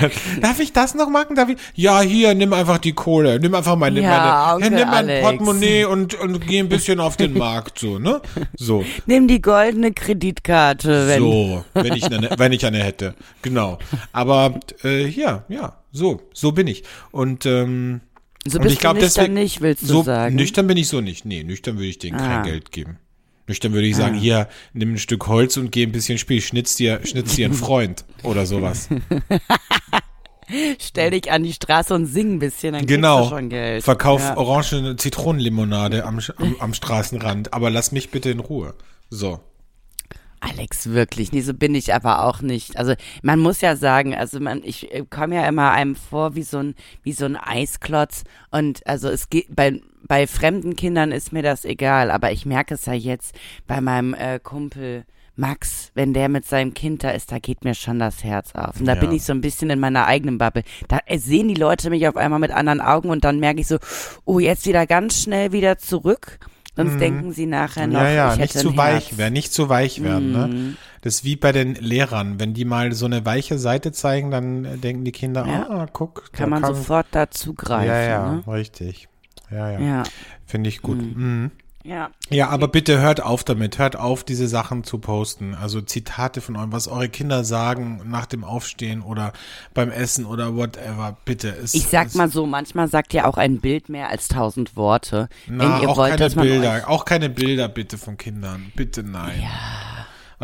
Dann, Darf ich das noch machen? Darf ich? Ja, hier, nimm einfach die Kohle, nimm einfach meine, Ja, meine, Onkel nimm mein Alex. Portemonnaie und, und geh ein bisschen auf den Markt, so, ne? So. nimm die goldene Kreditkarte, wenn So, wenn ich eine, wenn ich eine hätte. Genau. Aber äh, ja, ja, so, so bin ich. Und ähm, So und bist ich glaub, du nüchtern deswegen- nicht, willst du so sagen? nüchtern bin ich so nicht. Nee, nüchtern würde ich denen Ah. kein Geld geben. Nüchtern würde ich sagen, hier, nimm ein Stück Holz und geh ein bisschen spiel, schnitz dir, schnitz dir einen Freund oder sowas. Stell dich an die Straße und sing ein bisschen, dann Genau. du schon Geld. Verkauf Ja. orange Zitronenlimonade am, am, am Straßenrand, aber lass mich bitte in Ruhe. So. Alex, wirklich, nee, so bin ich aber auch nicht. Also man muss ja sagen, also man, ich äh, komme ja immer einem vor wie so ein, wie so ein Eisklotz und also es geht bei bei fremden Kindern ist mir das egal, aber ich merke es ja jetzt bei meinem äh, Kumpel Max, wenn der mit seinem Kind da ist, da geht mir schon das Herz auf. Und da Ja. bin ich so ein bisschen in meiner eigenen Bubble. Da äh, sehen die Leute mich auf einmal mit anderen Augen und dann merke ich so, oh, jetzt wieder ganz schnell wieder zurück. Sonst denken sie nachher noch, Mhm. Ja, ja, ich nicht zu weich werden, nicht zu weich werden. Mhm. Ne? Das ist wie bei den Lehrern. Wenn die mal so eine weiche Seite zeigen, dann äh, denken die Kinder, Ja. ah, guck. Kann man sofort da zugreifen. Ja, ja, Ne? richtig. Ja, ja. Ja, Finde ich gut. Mhm. Ja. Ja, aber bitte hört auf damit. Hört auf, diese Sachen zu posten. Also Zitate von eurem, was eure Kinder sagen nach dem Aufstehen oder beim Essen oder whatever. Bitte. Es, Ich sag es, mal so, manchmal sagt ja auch ein Bild mehr als tausend Worte. na, wenn ihr auch wollt, keine Bilder. euch, Auch keine Bilder bitte von Kindern. Bitte nein.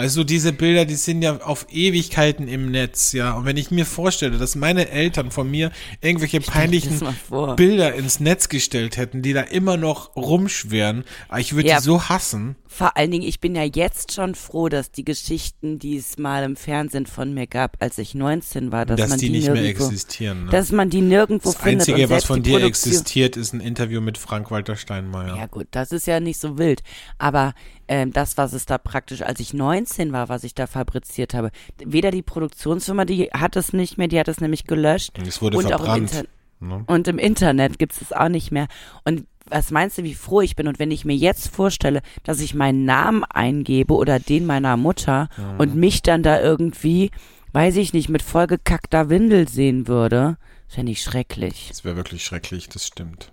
Weißt du, diese Bilder, die sind ja auf Ewigkeiten im Netz, ja. Und wenn ich mir vorstelle, dass meine Eltern von mir irgendwelche peinlichen das. Bilder ins Netz gestellt hätten, die da immer noch rumschwirren, ah, ich würde Ja. die so hassen. Vor allen Dingen, ich bin ja jetzt schon froh, dass die Geschichten, die es mal im Fernsehen von mir gab, als ich 19 war, dass, dass man die die, nicht mehr nirgendwo, existieren. Ne? dass man die nirgendwo Das findet. Einzige, und was von dir Produktion- existiert, ist ein Interview mit Frank-Walter Steinmeier. Ja gut, das ist ja nicht so wild. Aber ähm, das, was es da praktisch, als ich 19 war, was ich da fabriziert habe, weder die Produktionsfirma, die hat es nicht mehr, die hat es nämlich gelöscht. Und es wurde und auch im verbrannt. Inter Ne? Und im Internet gibt es es auch nicht mehr. Und was meinst du, wie froh ich bin? Und wenn ich mir jetzt vorstelle, dass ich meinen Namen eingebe oder den meiner Mutter und mich dann da irgendwie, weiß ich nicht, mit vollgekackter Windel sehen würde, fände ich schrecklich. Das wäre wirklich schrecklich, das stimmt.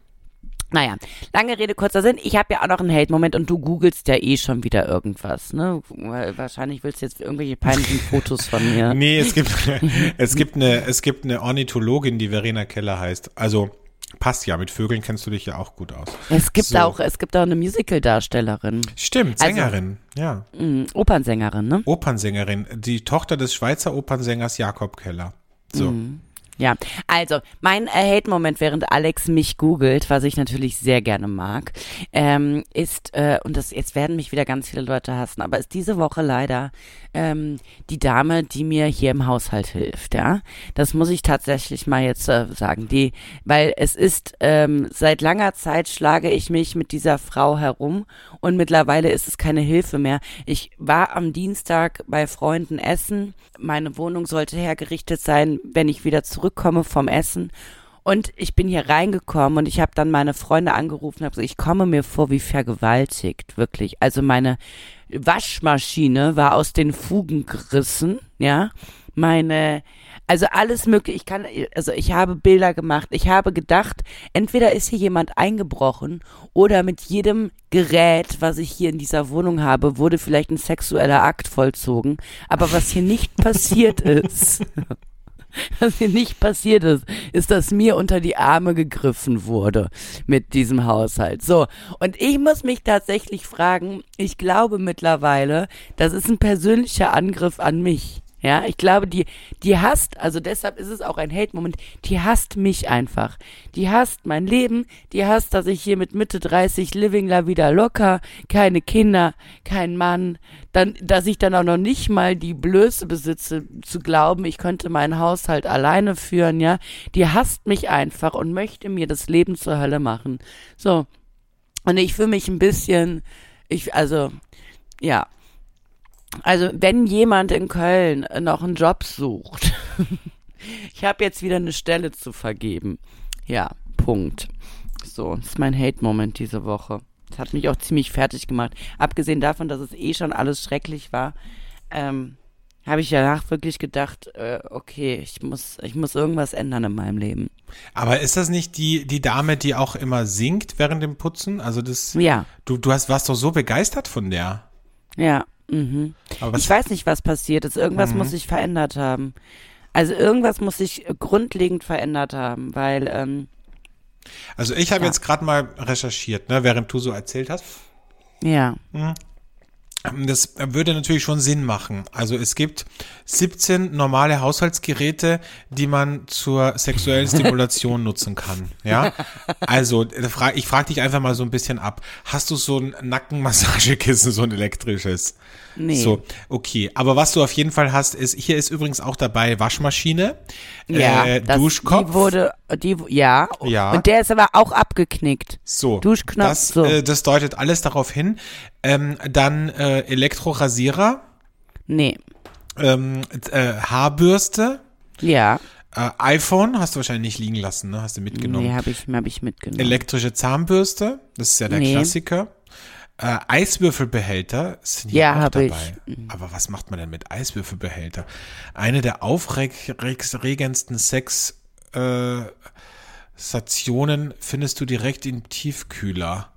Naja, lange Rede, kurzer Sinn. Ich habe ja auch noch einen Hate-Moment und du googelst ja eh schon wieder irgendwas, ne? Wahrscheinlich willst du jetzt irgendwelche peinlichen Fotos von mir. Nee, es gibt, es gibt eine, es gibt eine Ornithologin, die Verena Keller heißt. Also, passt ja, mit Vögeln kennst du dich ja auch gut aus. Es gibt So. auch, es gibt auch eine Musical-Darstellerin, Stimmt, Also- Sängerin, ja. mm, Opernsängerin, ne? Opernsängerin, die Tochter des Schweizer Opernsängers Jakob Keller. So. Mhm. Ja, also mein äh, Hate-Moment, während Alex mich googelt, was ich natürlich sehr gerne mag, ähm, ist, äh, und das jetzt werden mich wieder ganz viele Leute hassen, aber ist diese Woche leider ähm, die Dame, die mir hier im Haushalt hilft, ja. Das muss ich tatsächlich mal jetzt äh, sagen. Die, weil es ist, ähm, seit langer Zeit schlage ich mich mit dieser Frau herum und mittlerweile ist es keine Hilfe mehr. Ich war am Dienstag bei Freunden essen. Meine Wohnung sollte hergerichtet sein, wenn ich wieder zurückkomme vom Essen. Und ich bin hier reingekommen und ich habe dann meine Freunde angerufen und habe gesagt, ich komme mir vor wie vergewaltigt, wirklich. Also meine Waschmaschine war aus den Fugen gerissen, ja. Meine, also alles mögliche. Ich kann, also ich habe Bilder gemacht. Ich habe gedacht, entweder ist hier jemand eingebrochen oder mit jedem Gerät, was ich hier in dieser Wohnung habe, wurde vielleicht ein sexueller Akt vollzogen. Aber was hier nicht passiert ist, was hier nicht passiert ist, ist, dass mir unter die Arme gegriffen wurde mit diesem Haushalt. So, und ich muss mich tatsächlich fragen, ich glaube mittlerweile, das ist ein persönlicher Angriff an mich. Ja, ich glaube, die, die hasst, also deshalb ist es auch ein Hate-Moment, die hasst mich einfach. Die hasst mein Leben, die hasst, dass ich hier mit Mitte 30 living la wieder locker, keine Kinder, kein Mann, dann, dass ich dann auch noch nicht mal die Blöße besitze, zu glauben, ich könnte meinen Haushalt alleine führen, ja. Die hasst mich einfach und möchte mir das Leben zur Hölle machen. So. Und ich fühle mich ein bisschen, ich, also, ja, also wenn jemand in Köln noch einen Job sucht, ich habe jetzt wieder eine Stelle zu vergeben. Ja, Punkt. So, das ist mein Hate-Moment diese Woche. Das hat mich auch ziemlich fertig gemacht. Abgesehen davon, dass es eh schon alles schrecklich war, ähm, habe ich danach wirklich gedacht, äh, okay, ich muss, ich muss irgendwas ändern in meinem Leben. Aber ist das nicht die, die Dame, die auch immer singt während dem Putzen? Also das. Ja. Du, du hast, warst doch so begeistert von der. Ja. Mhm. Aber Ich weiß nicht, was passiert ist. Irgendwas Mhm. muss sich verändert haben. Also irgendwas muss sich grundlegend verändert haben, weil ähm, Also ich habe Ja. jetzt gerade mal recherchiert, ne, während du so erzählt hast. ja, Das würde natürlich schon Sinn machen. Also es gibt 17 normale Haushaltsgeräte, die man zur sexuellen Stimulation nutzen kann. Ja, also ich frage dich einfach mal so ein bisschen ab. Hast du so ein Nackenmassagekissen, so ein elektrisches? Nee. So, okay. Aber was du auf jeden Fall hast, ist, hier ist übrigens auch dabei Waschmaschine, ja, äh, das, Duschkopf. Die wurde, die, ja, Ja. und der ist aber auch abgeknickt. So, Duschknopf, das, so. Äh, das deutet alles darauf hin. Ähm, dann äh, Elektrorasierer, Nee, ähm, äh, Haarbürste, ja, äh, iPhone hast du wahrscheinlich nicht liegen lassen, ne? Hast du mitgenommen. nee, habe ich, hab ich mitgenommen. Elektrische Zahnbürste, das ist ja der Nee. Klassiker. Äh, Eiswürfelbehälter sind hier Ja, auch dabei. ich. Aber was macht man denn mit Eiswürfelbehälter? Eine der aufregendsten Sex äh, Stationen findest du direkt im Tiefkühler.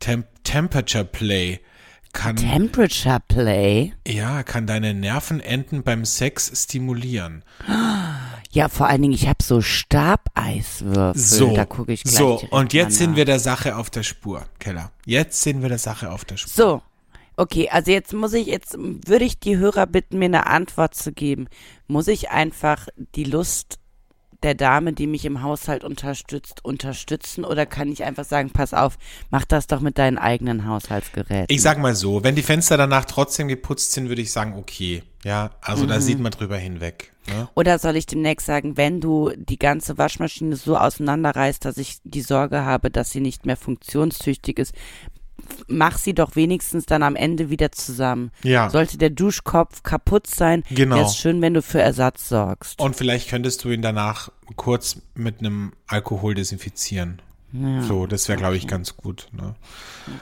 Temp Temperature Play kann Temperature Play. ja kann deine Nervenenden beim Sex stimulieren. Ja, vor allen Dingen, ich habe so Stabeiswürfel. So, da gucke ich gleich so und jetzt sind wir der Sache auf der Spur, Keller. Jetzt sind wir der Sache auf der Spur. So. Okay, also jetzt muss ich, jetzt würde ich die Hörer bitten, mir eine Antwort zu geben. Muss ich einfach die Lust der Dame, die mich im Haushalt unterstützt, unterstützen oder kann ich einfach sagen, pass auf, mach das doch mit deinen eigenen Haushaltsgeräten? Ich sag mal so, wenn die Fenster danach trotzdem geputzt sind, würde ich sagen, okay. Ja, also Mhm. da sieht man drüber hinweg. Ne? Oder soll ich demnächst sagen, wenn du die ganze Waschmaschine so auseinanderreißt, dass ich die Sorge habe, dass sie nicht mehr funktionstüchtig ist, mach sie doch wenigstens dann am Ende wieder zusammen. Ja. Sollte der Duschkopf kaputt sein, Genau. wäre es schön, wenn du für Ersatz sorgst. Und vielleicht könntest du ihn danach kurz mit einem Alkohol desinfizieren. Ja. So, das wäre, glaube ich, ganz gut. Ne? Ja,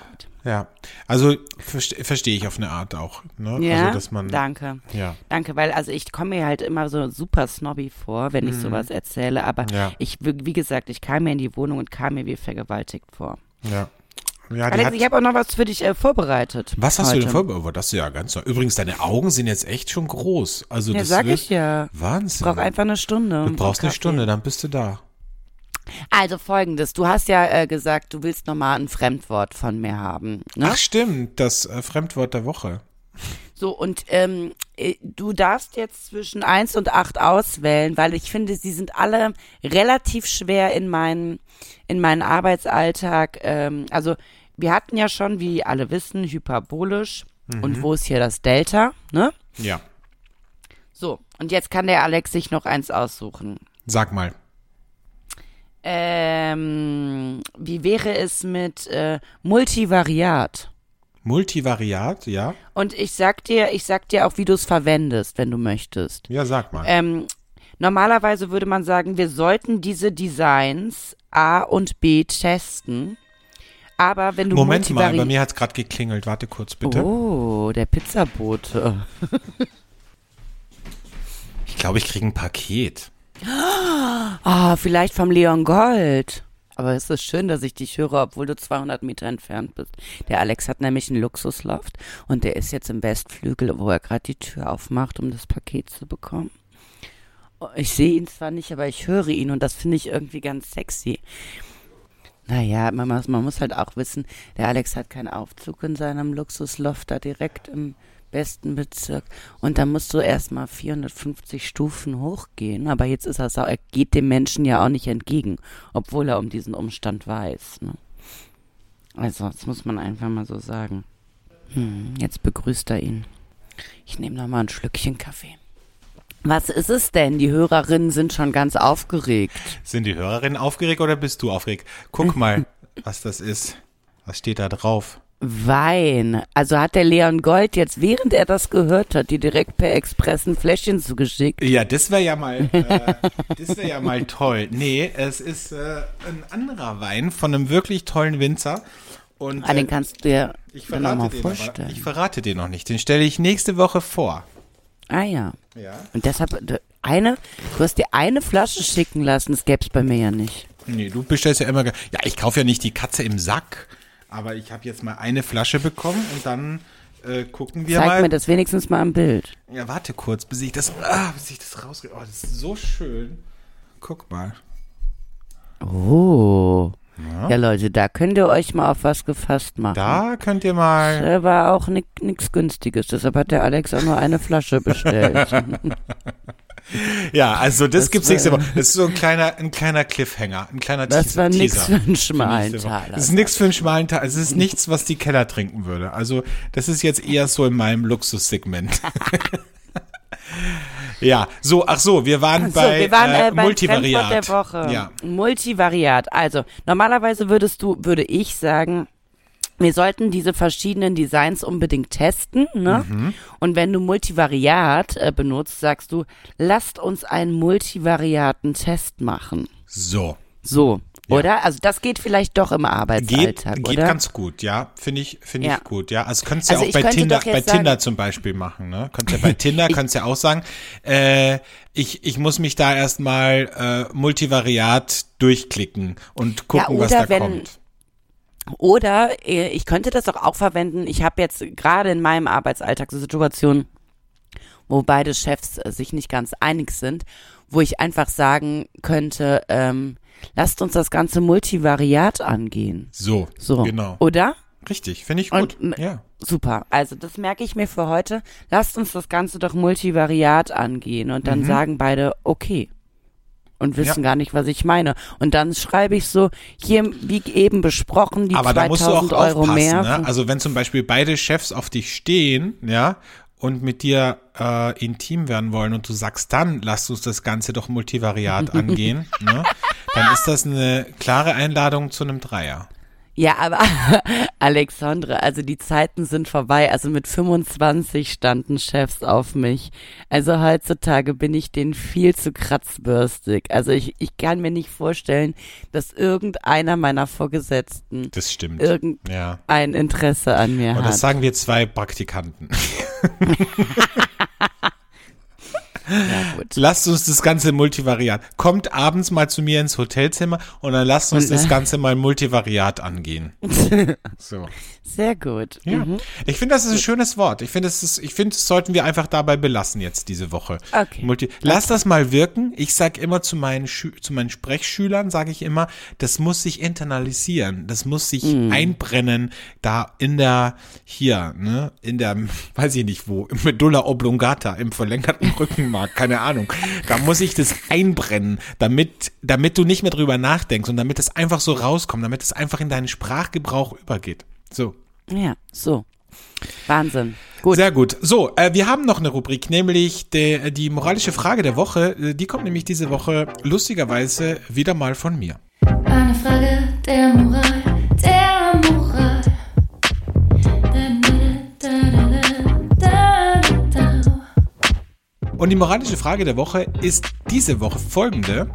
also verste verstehe ich auf eine Art auch. Ne? Ja, also, dass man, danke. Ja, Danke, weil also ich komme mir halt immer so super snobby vor, wenn ich sowas erzähle, aber Mhm. Ja. ich, wie gesagt, ich kam mir in die Wohnung und kam mir wie vergewaltigt vor. ja. Ja, Alex, hat, ich habe auch noch was für dich äh, vorbereitet. was hast du heute. denn vorbereitet? Das ist ja ganz neu. Übrigens, deine Augen sind jetzt echt schon groß. Also Ja, das sag ich ja. Wahnsinn. Brauch einfach eine Stunde. du brauchst eine. Stunde, dann bist du da. Also folgendes, du hast ja äh, gesagt, du willst nochmal ein Fremdwort von mir haben. Ne? Ach stimmt, das äh, Fremdwort der Woche. So, und ähm, äh, du darfst jetzt zwischen eins und acht auswählen, weil ich finde, sie sind alle relativ schwer in meinen, in meinen Arbeitsalltag. Ähm, also wir hatten ja schon, wie alle wissen, hyperbolisch. Und wo ist hier das Delta, ne? Ja. So, und jetzt kann der Alex sich noch eins aussuchen. Sag mal. Ähm, wie wäre es mit äh, Multivariat? Multivariat, ja? Und ich sag dir, ich sag dir auch, wie du es verwendest, wenn du möchtest. Ja, sag mal. Ähm, normalerweise würde man sagen, wir sollten diese Designs A und B testen. Aber wenn du Moment mal, bei mir hat's gerade geklingelt. Warte kurz, bitte. Oh, der Pizzabote. Ich glaube, ich kriege ein Paket. Ah, vielleicht vom Leon Gold. Aber es ist schön, dass ich dich höre, obwohl du 200 Meter entfernt bist. Der Alex hat nämlich einen Luxusloft und der ist jetzt im Westflügel, wo er gerade die Tür aufmacht, um das Paket zu bekommen. Oh, Ich sehe ihn zwar nicht, aber ich höre ihn und das finde ich irgendwie ganz sexy. Naja, man muss, man muss halt auch wissen, der Alex hat keinen Aufzug in seinem Luxusloft da direkt im besten Bezirk. Und da musst du erstmal 450 Stufen hochgehen. Aber jetzt ist er sau, er geht dem Menschen ja auch nicht entgegen, obwohl er um diesen Umstand weiß. Ne? Also, das muss man einfach mal so sagen. Hm, jetzt begrüßt er ihn. Ich nehme noch mal ein Schlückchen Kaffee. Was ist es denn? Die Hörerinnen sind schon ganz aufgeregt. Sind die Hörerinnen aufgeregt oder bist du aufgeregt? Guck mal, was das ist. Was steht da drauf? Wein. Also hat der Leon Gold jetzt, während er das gehört hat, die direkt per Express ein Fläschchen zugeschickt. Ja, das wäre ja mal, äh, das wäre ja mal toll. Nee, es ist äh, ein anderer Wein von einem wirklich tollen Winzer. Und Ah, den äh, kannst du dir ich noch mal verrate den aber, vorstellen. ich verrate den noch nicht. Den stelle ich nächste Woche vor. ah ja. Ja. Und deshalb, d- eine, du hast dir eine Flasche schicken lassen, das gäb's bei mir ja nicht. Nee, du bestellst ja immer. Ja, ich kaufe ja nicht die Katze im Sack, aber ich habe jetzt mal eine Flasche bekommen und dann äh, gucken wir Zeig mal. mir das wenigstens mal im Bild. Ja, warte kurz, bis ich das, ah, bis ich das rauskriege. Oh, das ist so schön. Guck mal. Oh. Ja. Leute, da könnt ihr euch mal auf was gefasst machen. Da könnt ihr mal. Äh, War auch nichts Günstiges, deshalb hat der Alex auch nur eine Flasche bestellt. Ja, also das, Das gibt's war- nächste Woche. Das ist so ein kleiner, ein kleiner Cliffhanger, ein kleiner Das Teaser. war Teaser für einen schmalen. Taler. Das ist nichts für einen schmalen Taler. Es ist nichts, was die Keller trinken würde. Also das ist jetzt eher so in meinem Luxussegment. ja, so, ach so, wir waren So, bei wir waren äh, äh, Multivariat. Der Woche. Ja. Multivariat. Also, normalerweise würdest du, würde ich sagen, wir sollten diese verschiedenen Designs unbedingt testen, ne? Mhm. Und wenn du Multivariat äh, benutzt, sagst du, lasst uns einen Multivariaten-Test machen. So. So, Ja. oder? Also das geht vielleicht doch im Geht, Arbeitsalltag, geht oder? ganz gut, ja. Finde ich, finde Ja. ich gut, ja. Also könntest du Also ja auch bei Tinder, bei Tinder zum Beispiel machen, ne? Könntest ja bei Tinder, könntest ja auch sagen, äh, ich, ich muss mich da erstmal äh, multivariat durchklicken und gucken, oder was da wenn- kommt. Oder äh, ich könnte das doch auch verwenden. Ich habe jetzt gerade in meinem Alltagsalltag so Situationen, wo beide Chefs äh, sich nicht ganz einig sind, wo ich einfach sagen könnte, ähm, lasst uns das ganze Multivariat angehen. So, So, genau. oder? Richtig, finde ich gut. Und- ja. Super. Also das merke ich mir für heute. Lasst uns das Ganze doch Multivariat angehen und Mhm. dann sagen beide okay. Und wissen gar nicht, was ich meine. Und dann schreibe ich so, hier, wie eben besprochen, die Aber da musst du auch 2000 Euro mehr. ne? Also wenn zum Beispiel beide Chefs auf dich stehen, ja, und mit dir äh, intim werden wollen und du sagst dann, lass uns das Ganze doch multivariat angehen, ne? dann ist das eine klare Einladung zu einem Dreier. Ja, aber Alexandre, also die Zeiten sind vorbei. Also mit 25 standen Chefs auf mich. Also heutzutage bin ich denen viel zu kratzbürstig. Also ich, ich kann mir nicht vorstellen, dass irgendeiner meiner Vorgesetzten Das stimmt. irgendein ja. Interesse an mir Und hat. das sagen wir zwei Praktikanten. ja, gut. Lasst uns das ganze Multivariat. Kommt abends mal zu mir ins Hotelzimmer und dann lasst uns Und, das äh, Ganze mal Multivariat angehen. So. Sehr gut. Ja. Mhm. Ich finde, das ist ein schönes Wort. Ich finde, ich finde, das sollten wir einfach dabei belassen jetzt diese Woche. Okay. Multi Lass das mal wirken. Ich sag immer zu meinen, Schü zu meinen Sprechschülern, sage ich immer, das muss sich internalisieren. Das muss sich Mhm. einbrennen, da in der, hier, ne, in der, weiß ich nicht wo, Medulla oblongata, im verlängerten Rückenmark, keine Ahnung. Da muss ich das einbrennen, damit, damit du nicht mehr drüber nachdenkst und damit es einfach so rauskommt, damit es einfach in deinen Sprachgebrauch übergeht. So. Ja, so. Wahnsinn. Gut. Sehr gut. So, äh, wir haben noch eine Rubrik, nämlich de, die moralische Frage der Woche. Äh, Die kommt nämlich diese Woche lustigerweise wieder mal von mir. Eine Frage der Moral, Und die moralische Frage der Woche ist diese Woche folgende.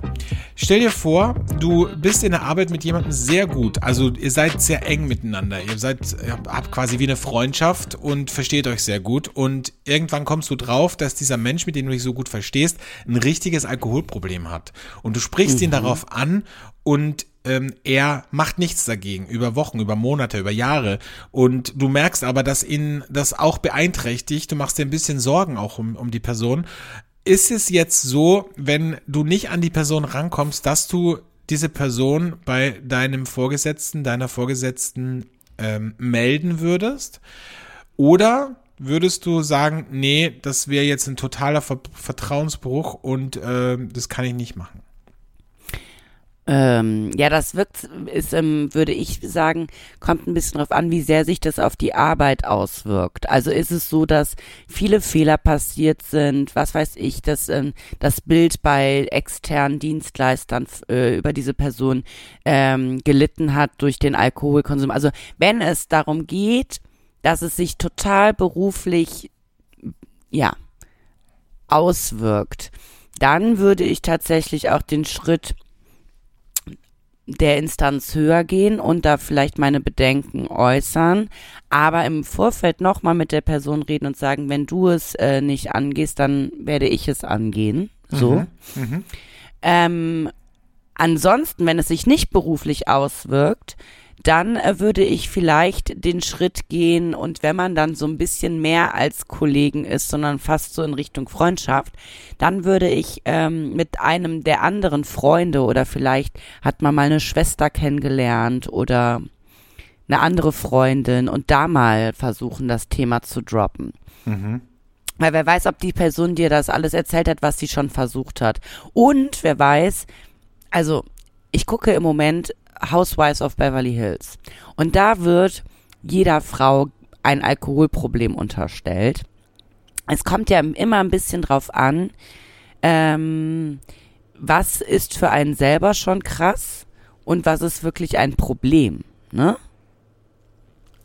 Stell dir vor, du bist in der Arbeit mit jemandem sehr gut. Also ihr seid sehr eng miteinander. Ihr seid, ihr habt quasi wie eine Freundschaft und versteht euch sehr gut. Und irgendwann kommst du drauf, dass dieser Mensch, mit dem du dich so gut verstehst, ein richtiges Alkoholproblem hat. Und du sprichst ihn darauf an und ähm, er macht nichts dagegen, über Wochen, über Monate, über Jahre. Und du merkst aber, dass ihn das auch beeinträchtigt. Du machst dir ein bisschen Sorgen auch um, um die Person. Ist es jetzt so, wenn du nicht an die Person rankommst, dass du diese Person bei deinem Vorgesetzten, deiner Vorgesetzten ähm, melden würdest? Oder würdest du sagen, nee, das wäre jetzt ein totaler Ver Vertrauensbruch und ähm, das kann ich nicht machen? Ähm, ja, das wirkt, ist, ähm, würde ich sagen, kommt ein bisschen drauf an, wie sehr sich das auf die Arbeit auswirkt. Also ist es so, dass viele Fehler passiert sind, was weiß ich, dass ähm, das Bild bei externen Dienstleistern äh, über diese Person ähm, gelitten hat durch den Alkoholkonsum. Also wenn es darum geht, dass es sich total beruflich, ja, auswirkt, dann würde ich tatsächlich auch den Schritt der Instanz höher gehen und da vielleicht meine Bedenken äußern, aber im Vorfeld nochmal mit der Person reden und sagen, wenn du es äh, nicht angehst, dann werde ich es angehen. So. Ähm, ansonsten, wenn es sich nicht beruflich auswirkt, dann äh, würde ich vielleicht den Schritt gehen und wenn man dann so ein bisschen mehr als Kollegen ist, sondern fast so in Richtung Freundschaft, dann würde ich ähm, mit einem der anderen Freunde oder vielleicht hat man mal eine Schwester kennengelernt oder eine andere Freundin und da mal versuchen, das Thema zu droppen. Weil wer weiß, ob die Person dir das alles erzählt hat, was sie schon versucht hat. Und wer weiß, also ich gucke im Moment Housewives of Beverly Hills. Und da wird jeder Frau ein Alkoholproblem unterstellt. Es kommt ja immer ein bisschen drauf an, ähm, was ist für einen selber schon krass und was ist wirklich ein Problem, ne?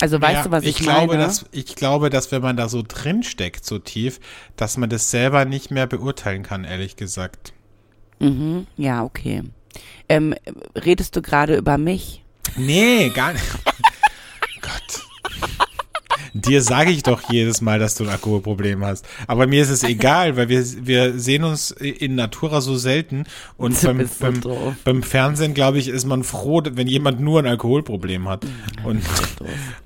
Also weißt Ja, du, was ich, glaube, meine? Dass, ich glaube, dass wenn man da so drin steckt, so tief, dass man das selber nicht mehr beurteilen kann, ehrlich gesagt. mhm, ja, okay. Ähm, redest du gerade über mich? Nee, gar nicht. Gott. Dir sage ich doch jedes Mal, dass du ein Alkoholproblem hast. Aber mir ist es egal, weil wir, wir sehen uns in Natura so selten. Und beim, beim, beim Fernsehen, glaube ich, ist man froh, wenn jemand nur ein Alkoholproblem hat und,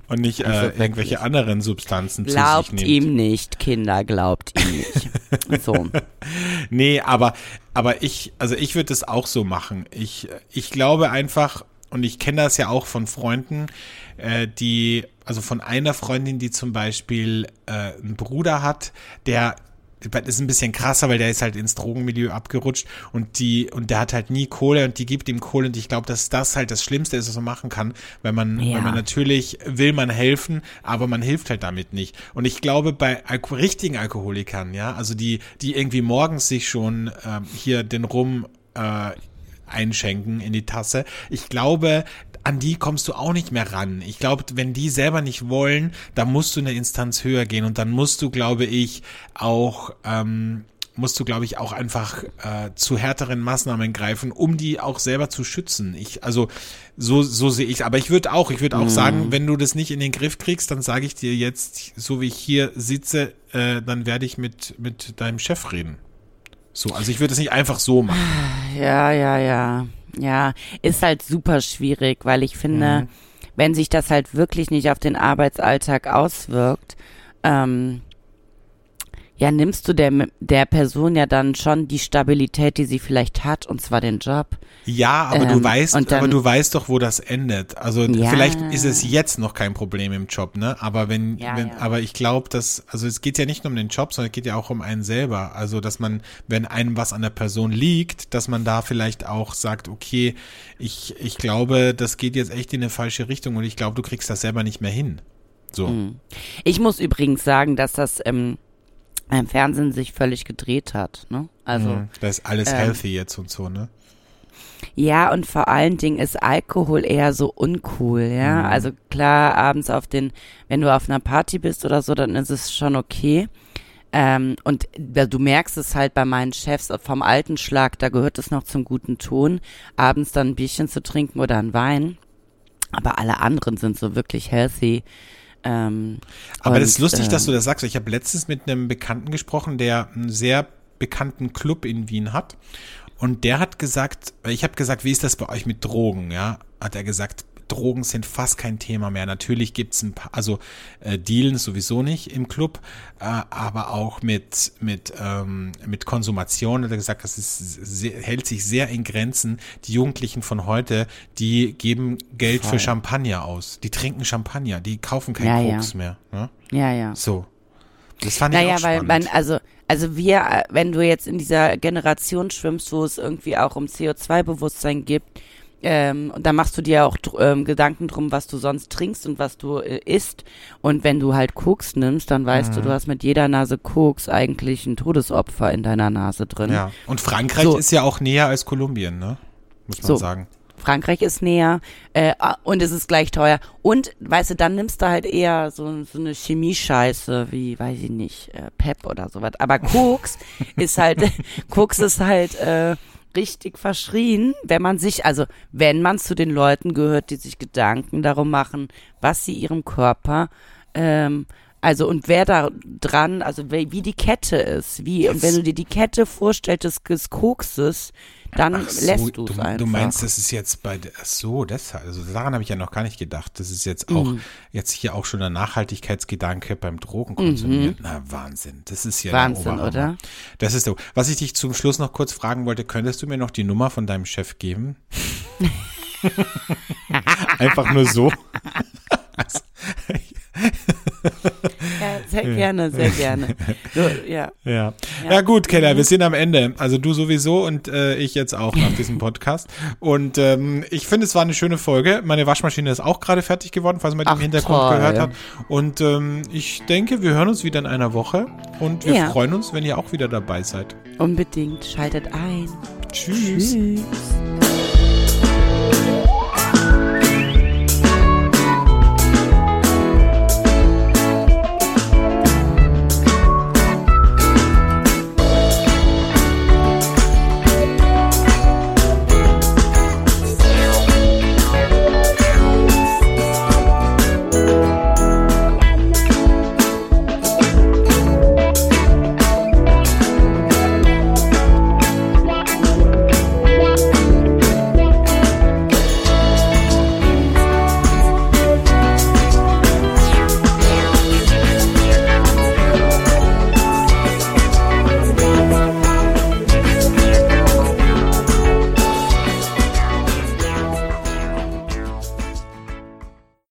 und nicht äh, irgendwelche anderen Substanzen Glaubt zu sich nimmt. ihm nicht, Kinder, glaubt ihm nicht. so. Nee, aber, aber ich, also ich würde das auch so machen. Ich, ich glaube einfach, und ich kenne das ja auch von Freunden, äh, die, also von einer Freundin, die zum Beispiel äh, einen Bruder hat, der ist ein bisschen krasser, weil der ist halt ins Drogenmilieu abgerutscht und die und der hat halt nie Kohle und die gibt ihm Kohle und ich glaube, dass das halt das Schlimmste ist, was man machen kann, weil man, Ja. weil man natürlich will man helfen, aber man hilft halt damit nicht. Und ich glaube, bei Alko richtigen Alkoholikern, ja, also die, die irgendwie morgens sich schon ähm, hier den Rum äh, einschenken in die Tasse. Ich glaube, an die kommst du auch nicht mehr ran. Ich glaube, wenn die selber nicht wollen, dann musst du eine Instanz höher gehen und dann musst du, glaube ich, auch ähm, musst du, glaube ich, auch einfach äh, zu härteren Maßnahmen greifen, um die auch selber zu schützen. Ich, also so, so sehe ich. Aber ich würde auch, ich würde auch sagen, wenn du das nicht in den Griff kriegst, dann sage ich dir jetzt, so wie ich hier sitze, äh, dann werde ich mit mit deinem Chef reden. So, also ich würde es nicht einfach so machen. Ja, ja, ja. Ja, ist halt super schwierig, weil ich finde, mhm. wenn sich das halt wirklich nicht auf den Arbeitsalltag auswirkt, ähm, ja, nimmst du der, der Person ja dann schon die Stabilität, die sie vielleicht hat, und zwar den Job. Ja, aber ähm, du weißt, dann, aber du weißt doch, wo das endet. Also ja. vielleicht ist es jetzt noch kein Problem im Job, ne? Aber wenn, ja, wenn ja. aber ich glaube, dass, also es geht ja nicht nur um den Job, sondern es geht ja auch um einen selber. Also, dass man, wenn einem was an der Person liegt, dass man da vielleicht auch sagt, okay, ich, ich glaube, das geht jetzt echt in eine falsche Richtung und ich glaube, du kriegst das selber nicht mehr hin. So. Mhm. Ich muss übrigens sagen, dass das, ähm, im Fernsehen sich völlig gedreht hat. Ne? Also mhm, da ist alles ähm, healthy jetzt und so, ne? Ja, und vor allen Dingen ist Alkohol eher so uncool, ja. Mhm. Also klar, abends auf den, wenn du auf einer Party bist oder so, dann ist es schon okay. Ähm, und du merkst es halt bei meinen Chefs vom alten Schlag, da gehört es noch zum guten Ton, abends dann ein Bierchen zu trinken oder ein Wein. Aber alle anderen sind so wirklich healthy. Ähm, Aber das ist lustig, äh, dass du das sagst. Ich habe letztens mit einem Bekannten gesprochen, der einen sehr bekannten Club in Wien hat. Und der hat gesagt, ich habe gesagt, wie ist das bei euch mit Drogen? Ja, hat er gesagt, Drogen sind fast kein Thema mehr. Natürlich gibt's ein paar, also äh, Dealen sowieso nicht im Club, äh, aber auch mit, mit, ähm, mit Konsumation hat er gesagt, das ist, sehr, hält sich sehr in Grenzen. Die Jugendlichen von heute, die geben Geld Voll. für Champagner aus. Die trinken Champagner, die kaufen keinen ja, Koks ja. mehr. Ne? Ja, ja. So. Das fand naja, ich auch spannend. weil man, also, also wir, wenn du jetzt in dieser Generation schwimmst, wo es irgendwie auch um CO2-Bewusstsein gibt, ähm, und da machst du dir auch ähm, Gedanken drum, was du sonst trinkst und was du äh, isst. Und wenn du halt Koks nimmst, dann weißt mhm. du, du hast mit jeder Nase Koks eigentlich ein Todesopfer in deiner Nase drin. Ja. Und Frankreich so. ist ja auch näher als Kolumbien, ne? Muss man so. sagen. Frankreich ist näher äh, und es ist gleich teuer. Und, weißt du, dann nimmst du halt eher so, so eine Chemie-Scheiße wie, weiß ich nicht, äh, Pep oder sowas. Aber Koks ist halt, Koks ist halt äh, richtig verschrien, wenn man sich, also wenn man zu den Leuten gehört, die sich Gedanken darum machen, was sie ihrem Körper, ähm, also und wer da dran, also wie, wie die Kette ist, wie, Jetzt. und wenn du dir die Kette vorstellst des, des Kokses, dann so, lässt du es einfach. Du meinst, das ist jetzt bei, ach so, deshalb, also daran habe ich ja noch gar nicht gedacht. Das ist jetzt auch, mhm. jetzt hier auch schon der Nachhaltigkeitsgedanke beim Drogenkonsumieren. Mhm. Na, Wahnsinn. Das ist ja Wahnsinn, oder? Das ist so. Was ich dich zum Schluss noch kurz fragen wollte, könntest du mir noch die Nummer von deinem Chef geben? Einfach nur so. also, sehr gerne, sehr gerne. So, ja. ja. Ja. gut, Keller, wir sind am Ende. Also du sowieso und äh, ich jetzt auch nach diesem Podcast. Und ähm, ich finde, es war eine schöne Folge. Meine Waschmaschine ist auch gerade fertig geworden, falls man den Hintergrund toll. gehört hat. Und ähm, ich denke, wir hören uns wieder in einer Woche und wir ja. freuen uns, wenn ihr auch wieder dabei seid. Unbedingt. Schaltet ein. Tschüss. Tschüss.